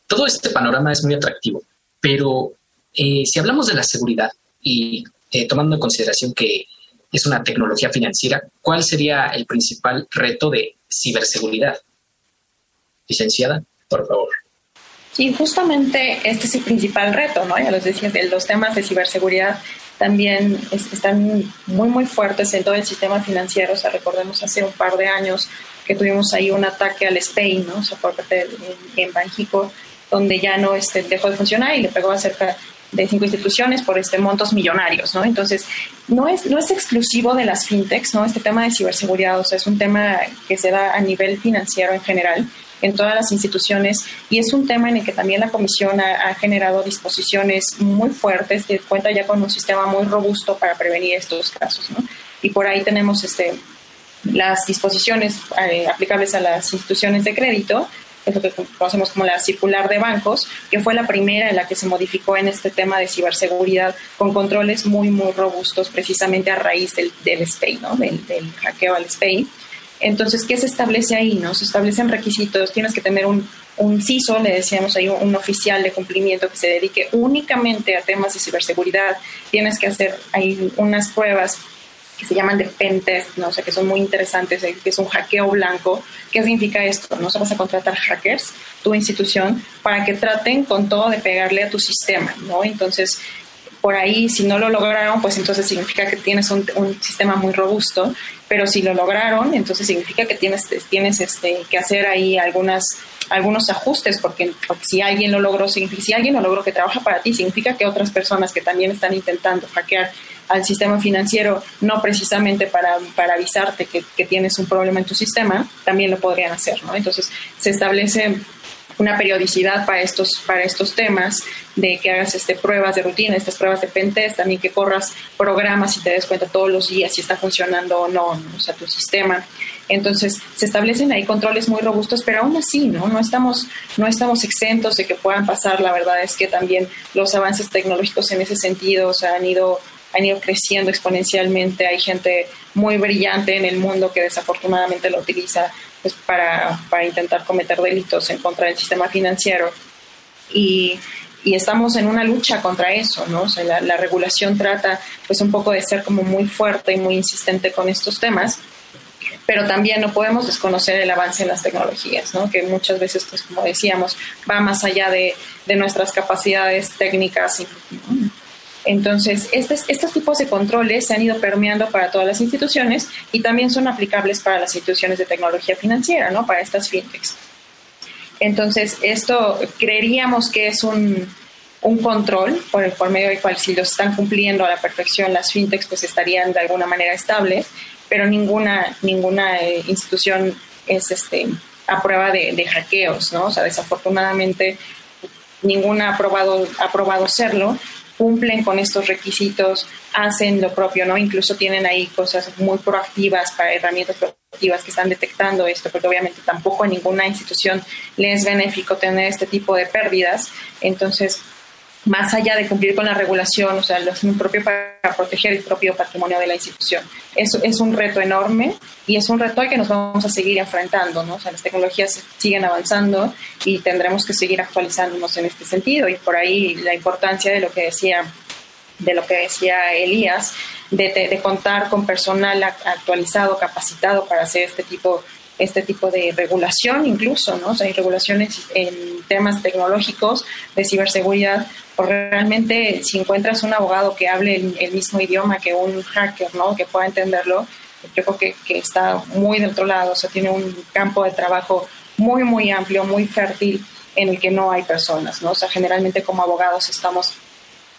Todo este panorama es muy atractivo, pero eh, si hablamos de la seguridad y eh, tomando en consideración que es una tecnología financiera, ¿cuál sería el principal reto de ciberseguridad? Licenciada, por favor. Sí, justamente este es el principal reto, ¿no? Ya los decía, los temas de ciberseguridad también están muy, muy fuertes en todo el sistema financiero. O sea, recordemos hace un par de años que tuvimos ahí un ataque al SPEI, ¿no? O sea, por parte de, en Banjico, donde ya no este, dejó de funcionar y le pegó a cerca de cinco instituciones por este montos millonarios, ¿no? Entonces, no es, no es exclusivo de las fintechs, ¿no? Este tema de ciberseguridad, o sea, es un tema que se da a nivel financiero en general en todas las instituciones y es un tema en el que también la Comisión ha, generado disposiciones muy fuertes que cuenta ya con un sistema muy robusto para prevenir estos casos, ¿no? Y por ahí tenemos este, las disposiciones eh, aplicables a las instituciones de crédito, es lo que conocemos como la circular de bancos, que fue la primera en la que se modificó en este tema de ciberseguridad con controles muy, muy robustos precisamente a raíz del, del SPEI, ¿no? del, del hackeo al SPEI. Entonces, ¿qué se establece ahí? No? Se establecen requisitos, tienes que tener un, un CISO, le decíamos ahí, un, oficial de cumplimiento que se dedique únicamente a temas de ciberseguridad, tienes que hacer ahí unas pruebas que se llaman de pentest, ¿no? o sea, que son muy interesantes, eh, que es un hackeo blanco. ¿Qué significa esto? No se vas a contratar hackers, tu institución, para que traten con todo de pegarle a tu sistema, ¿no? Entonces, por ahí, si no lo lograron, pues entonces significa que tienes un, un, sistema muy robusto, pero si lo lograron, entonces significa que tienes, tienes este, que hacer ahí algunas, algunos ajustes, porque, si alguien lo logró, si alguien lo logró que trabaja para ti, significa que otras personas que también están intentando hackear al sistema financiero, no precisamente para, para avisarte que, que, tienes un problema en tu sistema, también lo podrían hacer, ¿no? Entonces, se establece una periodicidad para estos, para estos temas, de que hagas este, pruebas de rutina, estas pruebas de pentest, también que corras programas y te des cuenta todos los días si está funcionando o no, o sea, tu sistema. Entonces, se establecen ahí controles muy robustos, pero aún así, ¿no? No estamos, no estamos exentos de que puedan pasar. La verdad es que también los avances tecnológicos en ese sentido o han ido han ido creciendo exponencialmente. Hay gente muy brillante en el mundo que desafortunadamente lo utiliza pues, para, para intentar cometer delitos en contra del sistema financiero. Y, y estamos en una lucha contra eso, ¿no? O sea, la, la, regulación trata pues un poco de ser como muy fuerte y muy insistente con estos temas, pero también no podemos desconocer el avance en las tecnologías, ¿no? Que muchas veces, pues como decíamos, va más allá de, de nuestras capacidades técnicas. ¿no? Entonces, estos, tipos de controles se han ido permeando para todas las instituciones y también son aplicables para las instituciones de tecnología financiera, ¿no? Para estas fintechs. Entonces, esto creeríamos que es un, control por, el, por medio del cual si lo están cumpliendo a la perfección las fintechs, pues estarían de alguna manera estables, pero ninguna, ninguna eh, institución es este, a prueba de, de, hackeos, ¿no? O sea, desafortunadamente ninguna ha probado, ha probado serlo cumplen con estos requisitos, hacen lo propio, ¿no? Incluso tienen ahí cosas muy proactivas para herramientas proactivas que están detectando esto, porque obviamente tampoco a ninguna institución le es benéfico tener este tipo de pérdidas. Entonces, más allá de cumplir con la regulación, o sea, lo hacen propio para proteger el propio patrimonio de la institución. Eso es un reto enorme y es un reto al que nos vamos a seguir enfrentando, ¿no? O sea, las tecnologías siguen avanzando y tendremos que seguir actualizándonos en este sentido y por ahí la importancia de lo que decía de lo que decía Elías, de, de, de contar con personal actualizado, capacitado para hacer este tipo este tipo de regulación incluso, ¿no? O sea, hay regulaciones en temas tecnológicos de ciberseguridad, o realmente si encuentras un abogado que hable el, mismo idioma que un hacker, ¿no? Que pueda entenderlo, yo creo que, está muy del otro lado, o sea, tiene un campo de trabajo muy, muy amplio, muy fértil en el que no hay personas, ¿no? O sea, generalmente como abogados estamos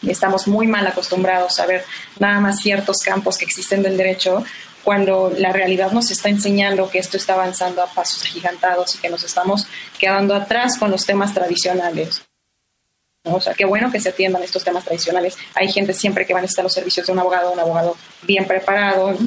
estamos muy mal acostumbrados a ver nada más ciertos campos que existen del derecho cuando la realidad nos está enseñando que esto está avanzando a pasos agigantados y que nos estamos quedando atrás con los temas tradicionales. O sea, qué bueno que se atiendan estos temas tradicionales. Hay gente siempre que va a necesitar los servicios de un abogado, un abogado bien preparado,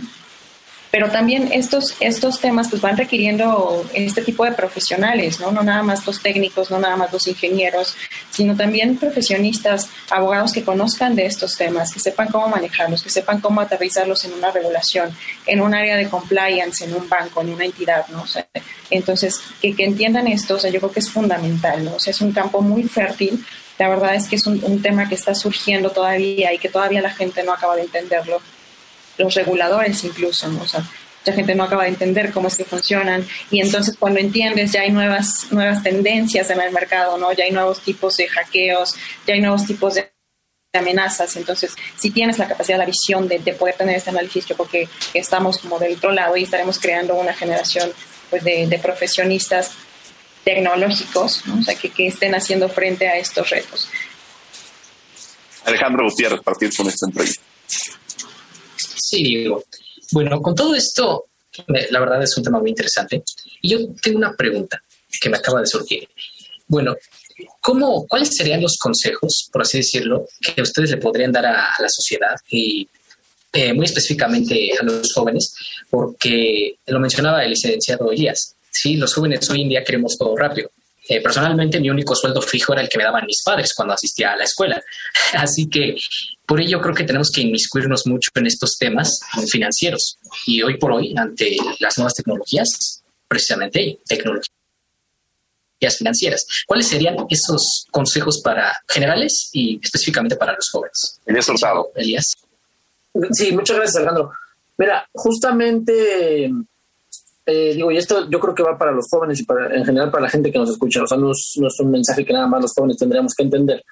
pero también estos, estos temas pues van requiriendo este tipo de profesionales, ¿no? No nada más los técnicos, no nada más los ingenieros, sino también profesionistas, abogados que conozcan de estos temas, que sepan cómo manejarlos, que sepan cómo aterrizarlos en una regulación, en un área de compliance, en un banco, en una entidad, ¿no? entonces, que, entiendan esto, o sea, yo creo que es fundamental, ¿no? O sea, es un campo muy fértil. La verdad es que es un tema que está surgiendo todavía y que todavía la gente no acaba de entenderlo los reguladores incluso, ¿no? o sea, mucha gente no acaba de entender cómo es que funcionan y entonces cuando entiendes ya hay nuevas, nuevas tendencias en el mercado, ¿no? Ya hay nuevos tipos de hackeos, ya hay nuevos tipos de amenazas. Entonces, si tienes la capacidad, la visión de, poder tener este análisis, yo creo que, estamos como del otro lado y estaremos creando una generación pues, de, profesionistas tecnológicos, ¿no? sea, que, que, estén haciendo frente a estos retos. Alejandro Gutiérrez, partir con esta entrevista. Sí, digo. Bueno, con todo esto, la verdad es un tema muy interesante. Y yo tengo una pregunta que me acaba de surgir. Bueno, ¿cómo, ¿cuáles serían los consejos, por así decirlo, que ustedes le podrían dar a, la sociedad y eh, muy específicamente a los jóvenes? Porque lo mencionaba el licenciado Elías. Sí, los jóvenes hoy en día queremos todo rápido. Eh, personalmente, mi único sueldo fijo era el que me daban mis padres cuando asistía a la escuela. Así que por ello creo que tenemos que inmiscuirnos mucho en estos temas financieros. Y hoy por hoy, ante las nuevas tecnologías, precisamente tecnologías financieras, ¿cuáles serían esos consejos para generales y específicamente para los jóvenes? Elías Hurtado. Elías. Sí, muchas gracias, Alejandro. Mira, justamente eh, digo, y esto yo creo que va para los jóvenes y para, en general para la gente que nos escucha, o sea, no es, no es un mensaje que nada más los jóvenes tendríamos que entender.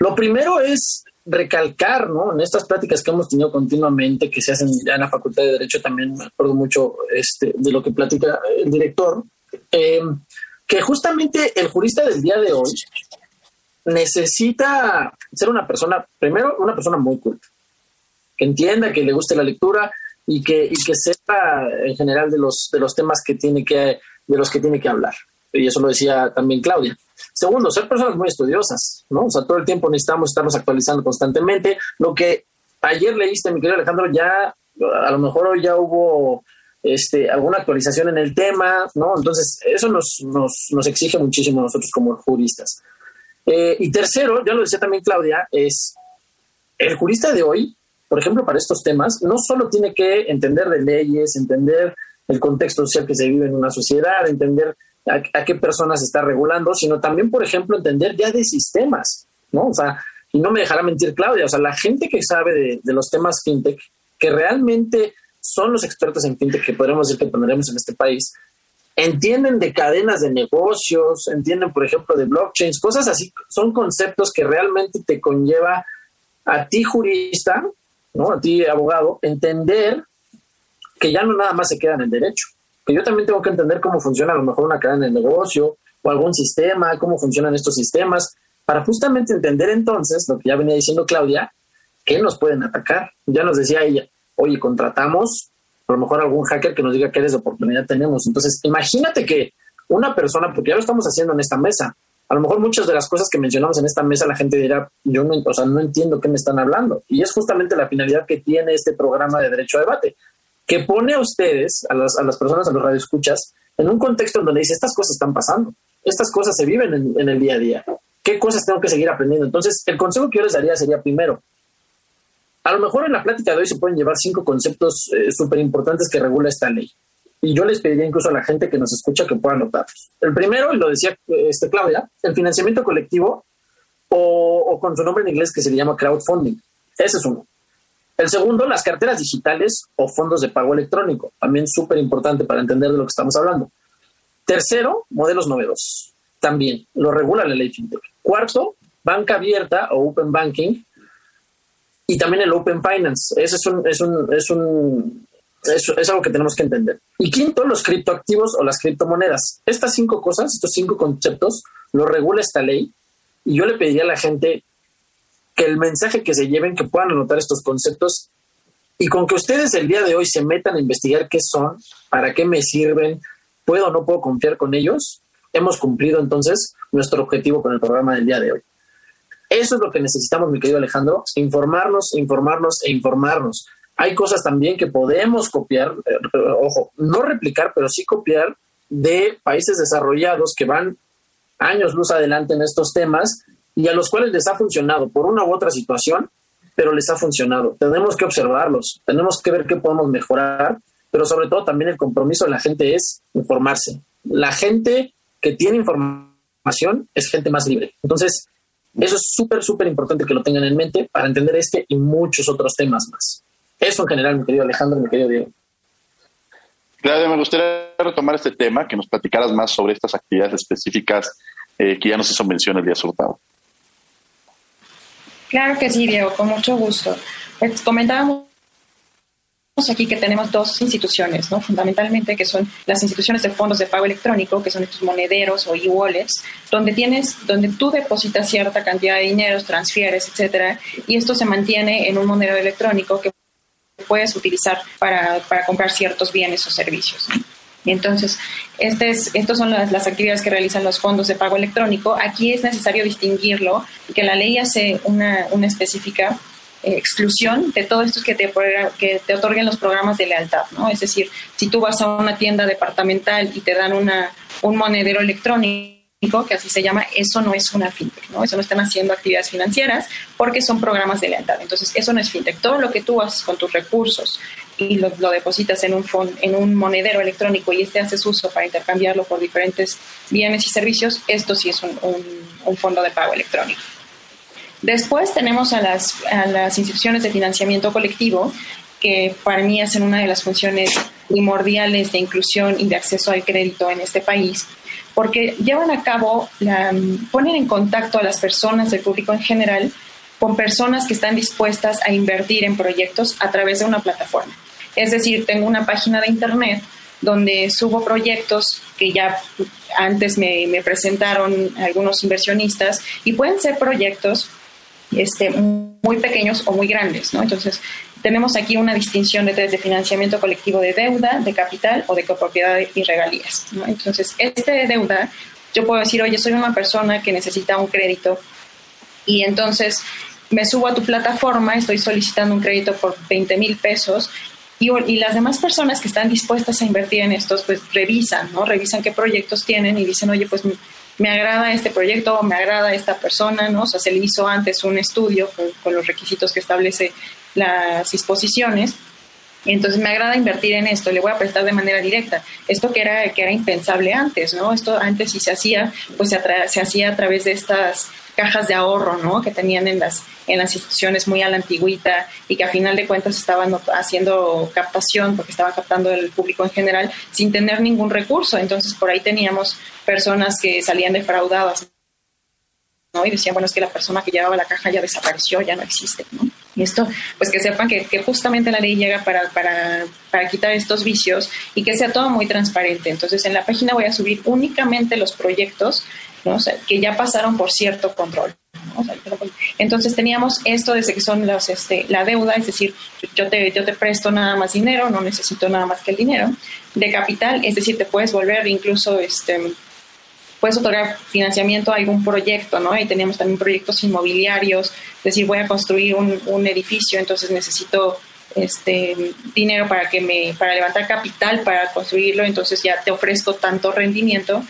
Lo primero es recalcar, ¿no? En estas pláticas que hemos tenido continuamente, que se hacen ya en la Facultad de Derecho, también me acuerdo mucho este, de lo que platica el director, eh, que justamente el jurista del día de hoy necesita ser una persona, primero, una persona muy culta, que entienda, que le guste la lectura y que, y que sepa en general de los, de los temas que tiene que, de los que tiene que hablar. Y eso lo decía también Claudia. Segundo, ser personas muy estudiosas, ¿no? O sea, todo el tiempo necesitamos estarnos actualizando constantemente. Lo que ayer leíste, mi querido Alejandro, ya a lo mejor hoy ya hubo este, alguna actualización en el tema, ¿no? Entonces, eso nos, nos, nos exige muchísimo nosotros como juristas. Eh, y tercero, ya lo decía también Claudia, es el jurista de hoy, por ejemplo, para estos temas, no solo tiene que entender de leyes, entender el contexto social que se vive en una sociedad, entender a, qué personas está regulando, sino también, por ejemplo, entender ya de sistemas, ¿no? O sea, y no me dejará mentir Claudia, o sea, la gente que sabe de, los temas fintech, que realmente son los expertos en fintech que podremos decir que tendremos en este país, entienden de cadenas de negocios, entienden, por ejemplo, de blockchains, cosas así, son conceptos que realmente te conlleva a ti jurista, ¿no? A ti abogado, entender que ya no nada más se queda en el derecho, que yo también tengo que entender cómo funciona a lo mejor una cadena de negocio o algún sistema, cómo funcionan estos sistemas, para justamente entender entonces lo que ya venía diciendo Claudia, que nos pueden atacar. Ya nos decía ella, oye, contratamos a lo mejor algún hacker que nos diga qué áreas de oportunidad tenemos. Entonces, imagínate que una persona, porque ya lo estamos haciendo en esta mesa, a lo mejor muchas de las cosas que mencionamos en esta mesa la gente dirá, yo no, o sea, no entiendo qué me están hablando. Y es justamente la finalidad que tiene este programa de derecho a debate que pone a ustedes, a las, a las personas, a los radioescuchas, en un contexto en donde dice, estas cosas están pasando, estas cosas se viven en, el día a día, ¿qué cosas tengo que seguir aprendiendo? Entonces, el consejo que yo les daría sería primero, a lo mejor en la plática de hoy se pueden llevar cinco conceptos eh, súper importantes que regula esta ley. Y yo les pediría incluso a la gente que nos escucha que pueda anotarlos. El primero, y lo decía este, Claudia, el financiamiento colectivo o, con su nombre en inglés que se le llama crowdfunding. Ese es uno. El segundo, las carteras digitales o fondos de pago electrónico, también súper importante para entender de lo que estamos hablando. Tercero, modelos novedosos, también lo regula la ley FinTech. Cuarto, banca abierta o open banking y también el open finance. Ese es un, es un, es un es, algo que tenemos que entender. Y quinto, los criptoactivos o las criptomonedas. Estas cinco cosas, estos cinco conceptos, lo regula esta ley. Y yo le pediría a la gente que el mensaje que se lleven, que puedan anotar estos conceptos y con que ustedes el día de hoy se metan a investigar qué son, para qué me sirven, puedo o no puedo confiar con ellos, hemos cumplido entonces nuestro objetivo con el programa del día de hoy. Eso es lo que necesitamos, mi querido Alejandro, informarnos, informarnos e informarnos. Hay cosas también que podemos copiar, eh, ojo, no replicar, pero sí copiar de países desarrollados que van años luz adelante en estos temas y a los cuales les ha funcionado por una u otra situación, pero les ha funcionado. Tenemos que observarlos, tenemos que ver qué podemos mejorar, pero sobre todo también el compromiso de la gente es informarse. La gente que tiene información es gente más libre. Entonces, eso es súper, súper importante que lo tengan en mente para entender este y muchos otros temas más. Eso en general, mi querido Alejandro, mi querido Diego. Claudia, me gustaría retomar este tema, que nos platicaras más sobre estas actividades específicas eh, que ya nos hizo mención el día surtado. Claro que sí, Diego, con mucho gusto. Pues, comentábamos aquí que tenemos dos instituciones, ¿no? fundamentalmente que son las instituciones de fondos de pago electrónico, que son estos monederos o e-wallets, donde tienes, donde tú depositas cierta cantidad de dinero, transfieres, etcétera, y esto se mantiene en un monedero electrónico que puedes utilizar para, para comprar ciertos bienes o servicios. Entonces, este es, estas son las, las, actividades que realizan los fondos de pago electrónico. Aquí es necesario distinguirlo, que la ley hace una, una específica eh, exclusión de todo esto que te, que te otorguen los programas de lealtad, ¿no? Es decir, si tú vas a una tienda departamental y te dan una, un monedero electrónico, que así se llama, eso no es una fintech, ¿no? Eso no están haciendo actividades financieras porque son programas de lealtad. Entonces, eso no es fintech. Todo lo que tú haces con tus recursos y lo, depositas en un, en un monedero electrónico y este haces uso para intercambiarlo por diferentes bienes y servicios, esto sí es un, un, fondo de pago electrónico. Después tenemos a las, a las instituciones de financiamiento colectivo, que para mí hacen una de las funciones primordiales de inclusión y de acceso al crédito en este país porque llevan a cabo, ponen en contacto a las personas del público en general con personas que están dispuestas a invertir en proyectos a través de una plataforma. Es decir, tengo una página de internet donde subo proyectos que ya antes me, me presentaron algunos inversionistas y pueden ser proyectos este, muy pequeños o muy grandes, ¿no? Entonces, tenemos aquí una distinción de, de financiamiento colectivo de deuda, de capital o de copropiedad y regalías. Entonces, este de deuda, yo puedo decir, oye, soy una persona que necesita un crédito y entonces me subo a tu plataforma, estoy solicitando un crédito por 20 mil pesos y, y, las demás personas que están dispuestas a invertir en estos, pues revisan, ¿no? Revisan qué proyectos tienen y dicen, oye, pues me agrada este proyecto, me agrada esta persona, ¿no? O sea, se le hizo antes un estudio con, con los requisitos que establece las disposiciones. Entonces me agrada invertir en esto, le voy a prestar de manera directa. Esto que era, que era impensable antes, ¿no? Esto antes si se hacía, pues se, hacía a través de estas cajas de ahorro, ¿no? Que tenían en las, en las instituciones muy a la antigüita y que a final de cuentas estaban haciendo captación porque estaban captando el público en general sin tener ningún recurso. Entonces por ahí teníamos personas que salían defraudadas, ¿no? Y decían, bueno, es que la persona que llevaba la caja ya desapareció, ya no existe, ¿no? Y esto, pues que sepan que, justamente la ley llega para, para, para, quitar estos vicios y que sea todo muy transparente. Entonces, en la página voy a subir únicamente los proyectos que ya pasaron por cierto control. entonces teníamos esto desde que son los, este, la deuda, es decir, yo te, yo te presto nada más dinero, no necesito nada más que el dinero. De capital, es decir, te puedes volver incluso este, puedes otorgar financiamiento a algún proyecto, ¿no? Y teníamos también proyectos inmobiliarios, es decir, voy a construir un, un edificio, entonces necesito este dinero para que me para levantar capital para construirlo, entonces ya te ofrezco tanto rendimiento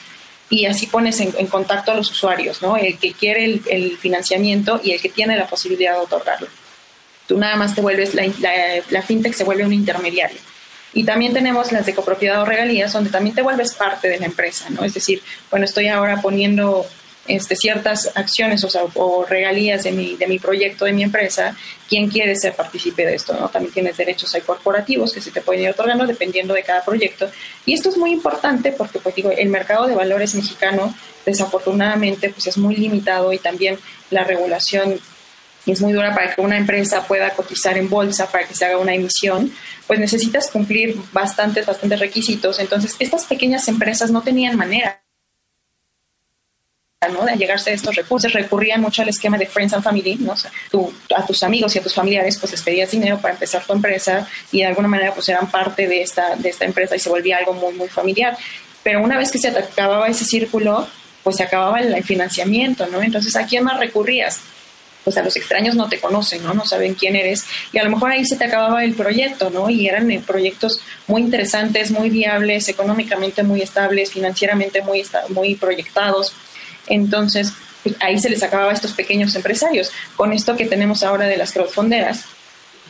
y así pones en, contacto a los usuarios, ¿no? El que quiere el, financiamiento y el que tiene la posibilidad de otorgarlo. Tú nada más te vuelves, la, la, la fintech se vuelve un intermediario. Y también tenemos las de copropiedad o regalías, donde también te vuelves parte de la empresa, ¿no? Es decir, bueno, estoy ahora poniendo este, ciertas acciones o, regalías de mi, de mi proyecto, de mi empresa, ¿quién quiere ser partícipe de esto? ¿no? También tienes derechos hay corporativos que se te pueden ir otorgando dependiendo de cada proyecto. Y esto es muy importante porque, pues digo, el mercado de valores mexicano desafortunadamente pues es muy limitado y también la regulación es muy dura para que una empresa pueda cotizar en bolsa, para que se haga una emisión, pues necesitas cumplir bastantes, bastantes requisitos. Entonces, estas pequeñas empresas no tenían manera ¿no? de llegarse a estos recursos, recurrían mucho al esquema de Friends and Family, ¿no? a tus amigos y a tus familiares pues les pedías dinero para empezar tu empresa y de alguna manera pues eran parte de esta, de esta empresa y se volvía algo muy, muy familiar. Pero una vez que se acababa ese círculo, pues se acababa el, financiamiento, ¿no? Entonces, ¿a quién más recurrías? Pues a los extraños no te conocen, ¿no? No saben quién eres. Y a lo mejor ahí se te acababa el proyecto, ¿no? Y eran eh, proyectos muy interesantes, muy viables, económicamente muy estables, financieramente muy, muy proyectados. Entonces, ahí se les acababa a estos pequeños empresarios. Con esto que tenemos ahora de las crowdfunderas,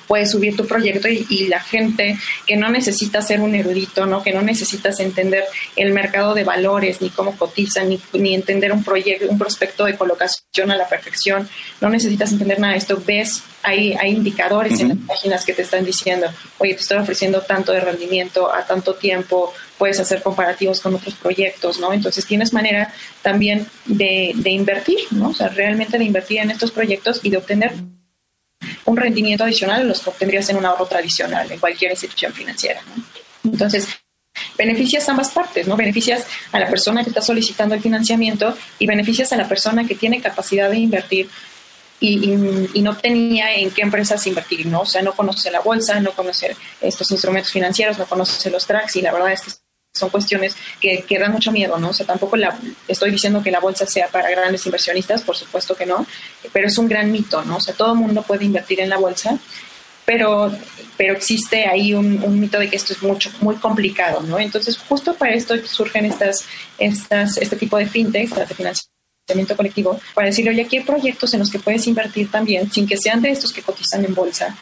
puedes subir tu proyecto y, la gente que no necesita ser un erudito, ¿no? que no necesitas entender el mercado de valores, ni cómo cotizan, ni, ni entender un proyecto, un prospecto de colocación a la perfección, no necesitas entender nada de esto, ves, hay, hay indicadores en las páginas que te están diciendo, oye, te estoy ofreciendo tanto de rendimiento a tanto tiempo, puedes hacer comparativos con otros proyectos, ¿no? Entonces tienes manera también de, de invertir, ¿no? O sea, realmente de invertir en estos proyectos y de obtener un rendimiento adicional a los que obtendrías en un ahorro tradicional en cualquier institución financiera. Entonces, beneficias ambas partes, ¿no? Beneficias a la persona que está solicitando el financiamiento y beneficias a la persona que tiene capacidad de invertir y, no tenía en qué empresas invertir, ¿no? O sea, no conoce la bolsa, no conoce estos instrumentos financieros, no conoce los tracks y la verdad es que son cuestiones que, que, dan mucho miedo, ¿no? O sea, tampoco la, estoy diciendo que la bolsa sea para grandes inversionistas, por supuesto que no, pero es un gran mito, ¿no? O sea, todo el mundo puede invertir en la bolsa, pero, pero existe ahí un, mito de que esto es mucho, muy complicado, ¿no? Entonces, justo para esto surgen estas, estas, este tipo de fintechs, de financiamiento colectivo, para decirle, oye, aquí hay proyectos en los que puedes invertir también, sin que sean de estos que cotizan en bolsa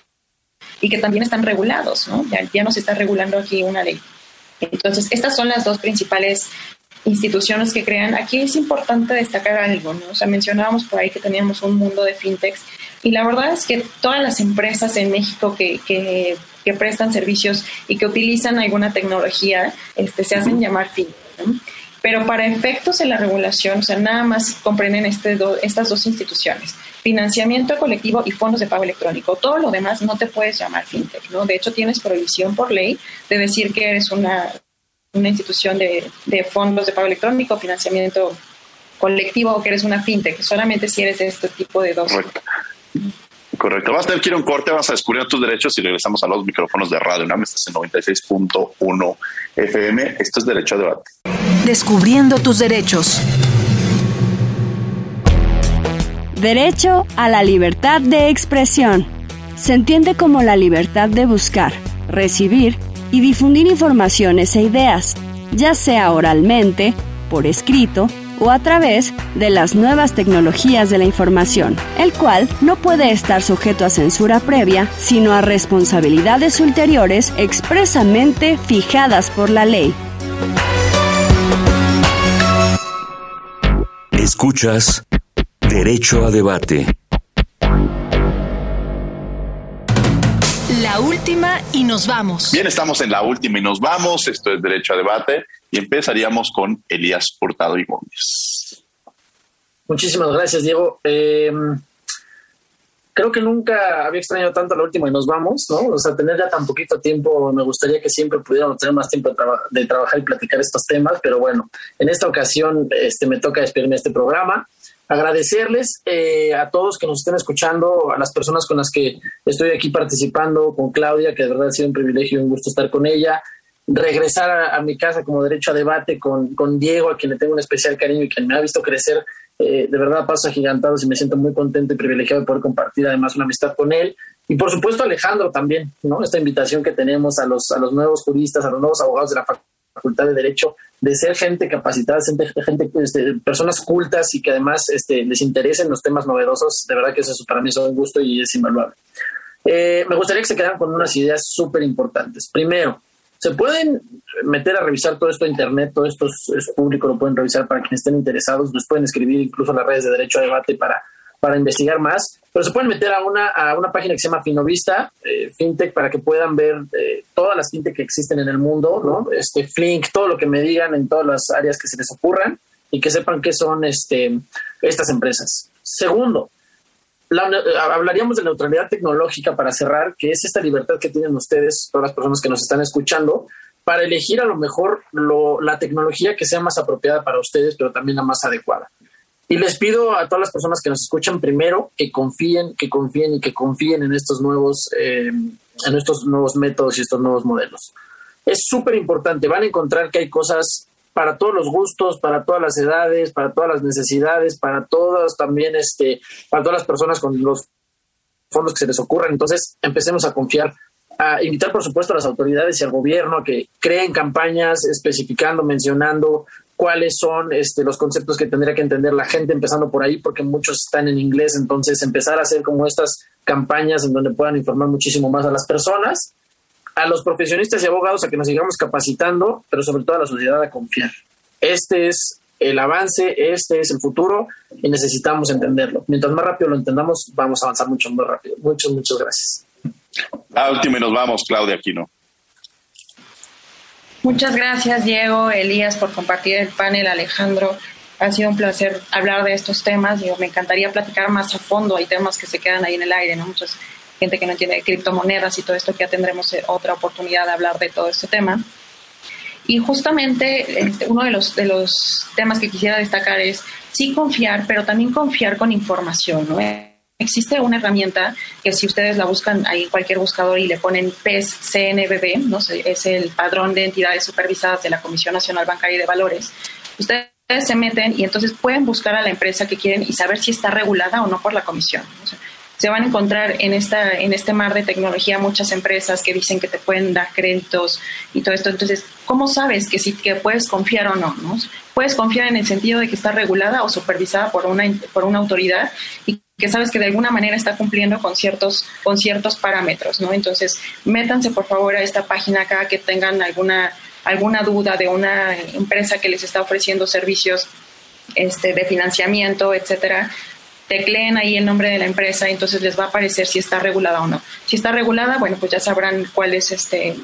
y que también están regulados, ¿no? Ya, ya nos está regulando aquí una ley. Entonces, estas son las dos principales instituciones que crean. Aquí es importante destacar algo, ¿no? O sea, mencionábamos por ahí que teníamos un mundo de fintechs y la verdad es que todas las empresas en México que, que, prestan servicios y que utilizan alguna tecnología este, se hacen llamar fintech. Pero para efectos de la regulación, o sea, nada más comprenden este estas dos instituciones, financiamiento colectivo y fondos de pago electrónico. Todo lo demás no te puedes llamar fintech, ¿no? De hecho, tienes prohibición por ley de decir que eres una, una institución de, de fondos de pago electrónico, financiamiento colectivo o que eres una fintech, solamente si eres de este tipo de dos. Correcto. Correcto. Vas a tener que ir a un corte, vas a descubrir tus derechos y regresamos a los micrófonos de radio. UNAM, estás en 96.1 FM. Esto es Derecho a Debate. Descubriendo tus derechos. Derecho a la libertad de expresión. Se entiende como la libertad de buscar, recibir y difundir informaciones e ideas, ya sea oralmente, por escrito o a través de las nuevas tecnologías de la información, el cual no puede estar sujeto a censura previa, sino a responsabilidades ulteriores expresamente fijadas por la ley. Escuchas Derecho a debate. La última y nos vamos. Bien, estamos en la última y nos vamos. Esto es Derecho a debate y empezaríamos con Elías Hurtado y Gómez. Muchísimas gracias, Diego. Eh, creo que nunca había extrañado tanto la última y nos vamos, ¿no? O sea, tener ya tan poquito tiempo, me gustaría que siempre pudiéramos tener más tiempo de, trabajar y platicar estos temas, pero bueno, en esta ocasión este, me toca despedirme de este programa agradecerles eh, a todos que nos estén escuchando, a las personas con las que estoy aquí participando, con Claudia, que de verdad ha sido un privilegio y un gusto estar con ella, regresar a, mi casa como derecho a debate con, con, Diego, a quien le tengo un especial cariño y quien me ha visto crecer eh, de verdad pasos agigantados y me siento muy contento y privilegiado de poder compartir además una amistad con él. Y por supuesto Alejandro también, ¿no? Esta invitación que tenemos a los, a los nuevos juristas, a los nuevos abogados de la Facultad de Derecho, de ser gente capacitada, gente, este, personas cultas y que además este, les interesen los temas novedosos, de verdad que eso para mí es un gusto y es invaluable. Eh, me gustaría que se quedaran con unas ideas súper importantes. Primero, Se pueden meter a revisar todo esto a internet, todo esto es, público, lo pueden revisar para quienes estén interesados, nos pueden escribir incluso en las redes de Derecho a Debate para, para investigar más, pero se pueden meter a una, a una página que se llama Finovista, eh, FinTech, para que puedan ver eh, todas las FinTech que existen en el mundo, ¿no? Este, Flink, todo lo que me digan en todas las áreas que se les ocurran y que sepan qué son este, estas empresas. Segundo, hablaríamos de neutralidad tecnológica para cerrar, que es esta libertad que tienen ustedes, todas las personas que nos están escuchando, para elegir a lo mejor la tecnología que sea más apropiada para ustedes, pero también la más adecuada. Y les pido a todas las personas que nos escuchan primero que confíen, que confíen y que confíen en estos nuevos, eh, en estos nuevos métodos y estos nuevos modelos. Es súper importante. Van a encontrar que hay cosas para todos los gustos, para todas las edades, para todas las necesidades, para todas también, este, para todas las personas con los fondos que se les ocurran. Entonces, empecemos a confiar, a invitar, por supuesto, a las autoridades y al gobierno a que creen campañas especificando, mencionando cuáles son este, los conceptos que tendría que entender la gente, empezando por ahí, porque muchos están en inglés. Entonces, empezar a hacer como estas campañas en donde puedan informar muchísimo más a las personas a los profesionistas y abogados a que nos sigamos capacitando, pero sobre todo a la sociedad a confiar. Este es el avance, este es el futuro y necesitamos entenderlo. Mientras más rápido lo entendamos, vamos a avanzar mucho más rápido. Muchas, muchas gracias. La y nos vamos, Claudia Aquino. Muchas gracias, Diego, Elías, por compartir el panel, Alejandro. Ha sido un placer hablar de estos temas. Me encantaría platicar más a fondo. Hay temas que se quedan ahí en el aire, ¿no? Muchos gente que no entiende criptomonedas y todo esto, que ya tendremos eh, otra oportunidad de hablar de todo este tema. Y justamente este, uno de los, de los temas que quisiera destacar es sí confiar, pero también confiar con información. ¿no? Existe una herramienta que si ustedes la buscan ahí cualquier buscador y le ponen PES CNBB, ¿no? es el padrón de entidades supervisadas de la Comisión Nacional Bancaria y de Valores, ustedes se meten y entonces pueden buscar a la empresa que quieren y saber si está regulada o no por la comisión se van a encontrar en, esta, en este mar de tecnología muchas empresas que dicen que te pueden dar créditos y todo esto. Entonces, ¿cómo sabes que sí que puedes confiar o no, no? Puedes confiar en el sentido de que está regulada o supervisada por una, por una autoridad y que sabes que de alguna manera está cumpliendo con ciertos, con ciertos parámetros, ¿no? Entonces, métanse por favor a esta página acá que tengan alguna, alguna duda de una empresa que les está ofreciendo servicios este, de financiamiento, etcétera, tecleen ahí el nombre de la empresa entonces les va a aparecer si está regulada o no. Si está regulada, bueno, pues ya sabrán cuál es este,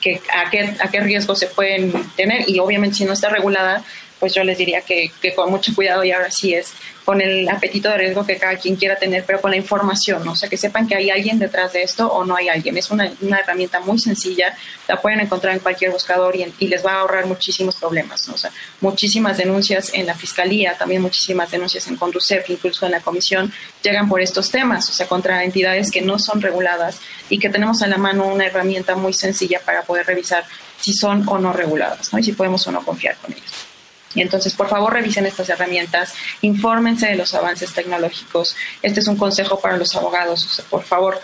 que, a, qué, a qué riesgo se pueden tener y obviamente si no está regulada, pues yo les diría que, que con mucho cuidado y ahora sí es con el apetito de riesgo que cada quien quiera tener, pero con la información, o sea, que sepan que hay alguien detrás de esto o no hay alguien. Es una, una herramienta muy sencilla, la pueden encontrar en cualquier buscador y, les va a ahorrar muchísimos problemas, o sea, muchísimas denuncias en la fiscalía, también muchísimas denuncias en Conducef, incluso en la comisión, llegan por estos temas, o sea, contra entidades que no son reguladas y que tenemos a la mano una herramienta muy sencilla para poder revisar si son o no reguladas, ¿no? Y si podemos o no confiar con ellos. Y entonces, por favor, revisen estas herramientas, infórmense de los avances tecnológicos. Este es un consejo para los abogados. por favor,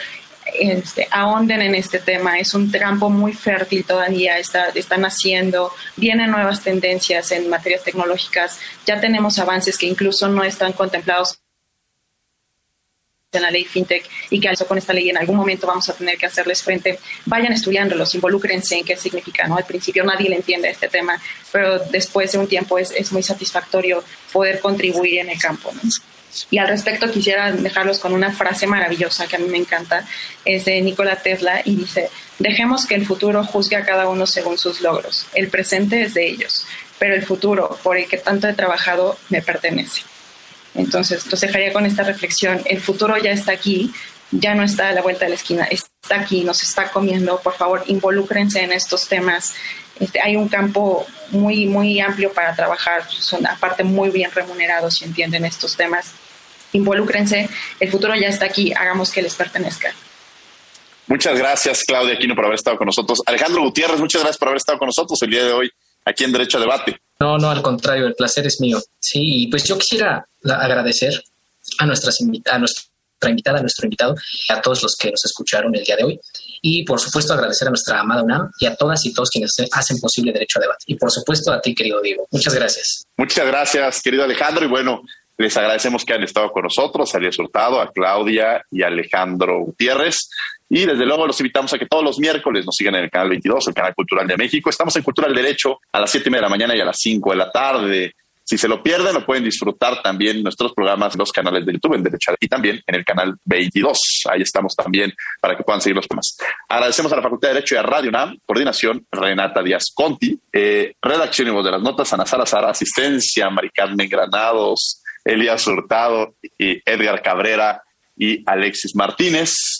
este, ahonden en este tema. Es un campo muy fértil todavía, está, están haciendo, vienen nuevas tendencias en materias tecnológicas, ya tenemos avances que incluso no están contemplados en la ley FinTech y que al con esta ley en algún momento vamos a tener que hacerles frente, vayan estudiándolos, involúcrense en qué significa, ¿no? Al principio nadie le entiende este tema, pero después de un tiempo es, es muy satisfactorio poder contribuir en el campo, Y al respecto quisiera dejarlos con una frase maravillosa que a mí me encanta, es de Nikola Tesla y dice, dejemos que el futuro juzgue a cada uno según sus logros, el presente es de ellos, pero el futuro por el que tanto he trabajado me pertenece. Entonces, los dejaría con esta reflexión. El futuro ya está aquí, ya no está a la vuelta de la esquina, está aquí, nos está comiendo. Por favor, involúcrense en estos temas. Este, hay un campo muy, muy amplio para trabajar. Son aparte muy bien remunerados si entienden estos temas. Involúcrense. El futuro ya está aquí. Hagamos que les pertenezca. Muchas gracias, Claudia Aquino, por haber estado con nosotros. Alejandro Gutiérrez, muchas gracias por haber estado con nosotros el día de hoy aquí en Derecho a Debate. No, no, al contrario, el placer es mío. Sí, pues yo quisiera agradecer a, nuestras a nuestra invitada, a nuestro invitado, a todos los que nos escucharon el día de hoy. Y por supuesto agradecer a nuestra amada UNAM y a todas y todos quienes hacen posible Derecho a Debate. Y por supuesto a ti, querido Diego. Muchas gracias. Muchas gracias, querido Alejandro. Y bueno, les agradecemos que han estado con nosotros, a Elías Hurtado, a Claudia y a Alejandro Gutiérrez. Y desde luego los invitamos a que todos los miércoles nos sigan en el canal 22, el canal cultural de México. Estamos en Cultura del Derecho a las 7 y media de la mañana y a las 5 de la tarde. Si se lo pierden, lo pueden disfrutar también nuestros programas los canales de YouTube en Derecho y también en el canal 22. Ahí estamos también para que puedan seguir los temas. Agradecemos a la Facultad de Derecho y a Radio UNAM, coordinación Renata Díaz Conti, eh, redacción y voz de las notas, Ana Sara, asistencia, Mari Carmen Granados, Elías Hurtado y Edgar Cabrera y Alexis Martínez.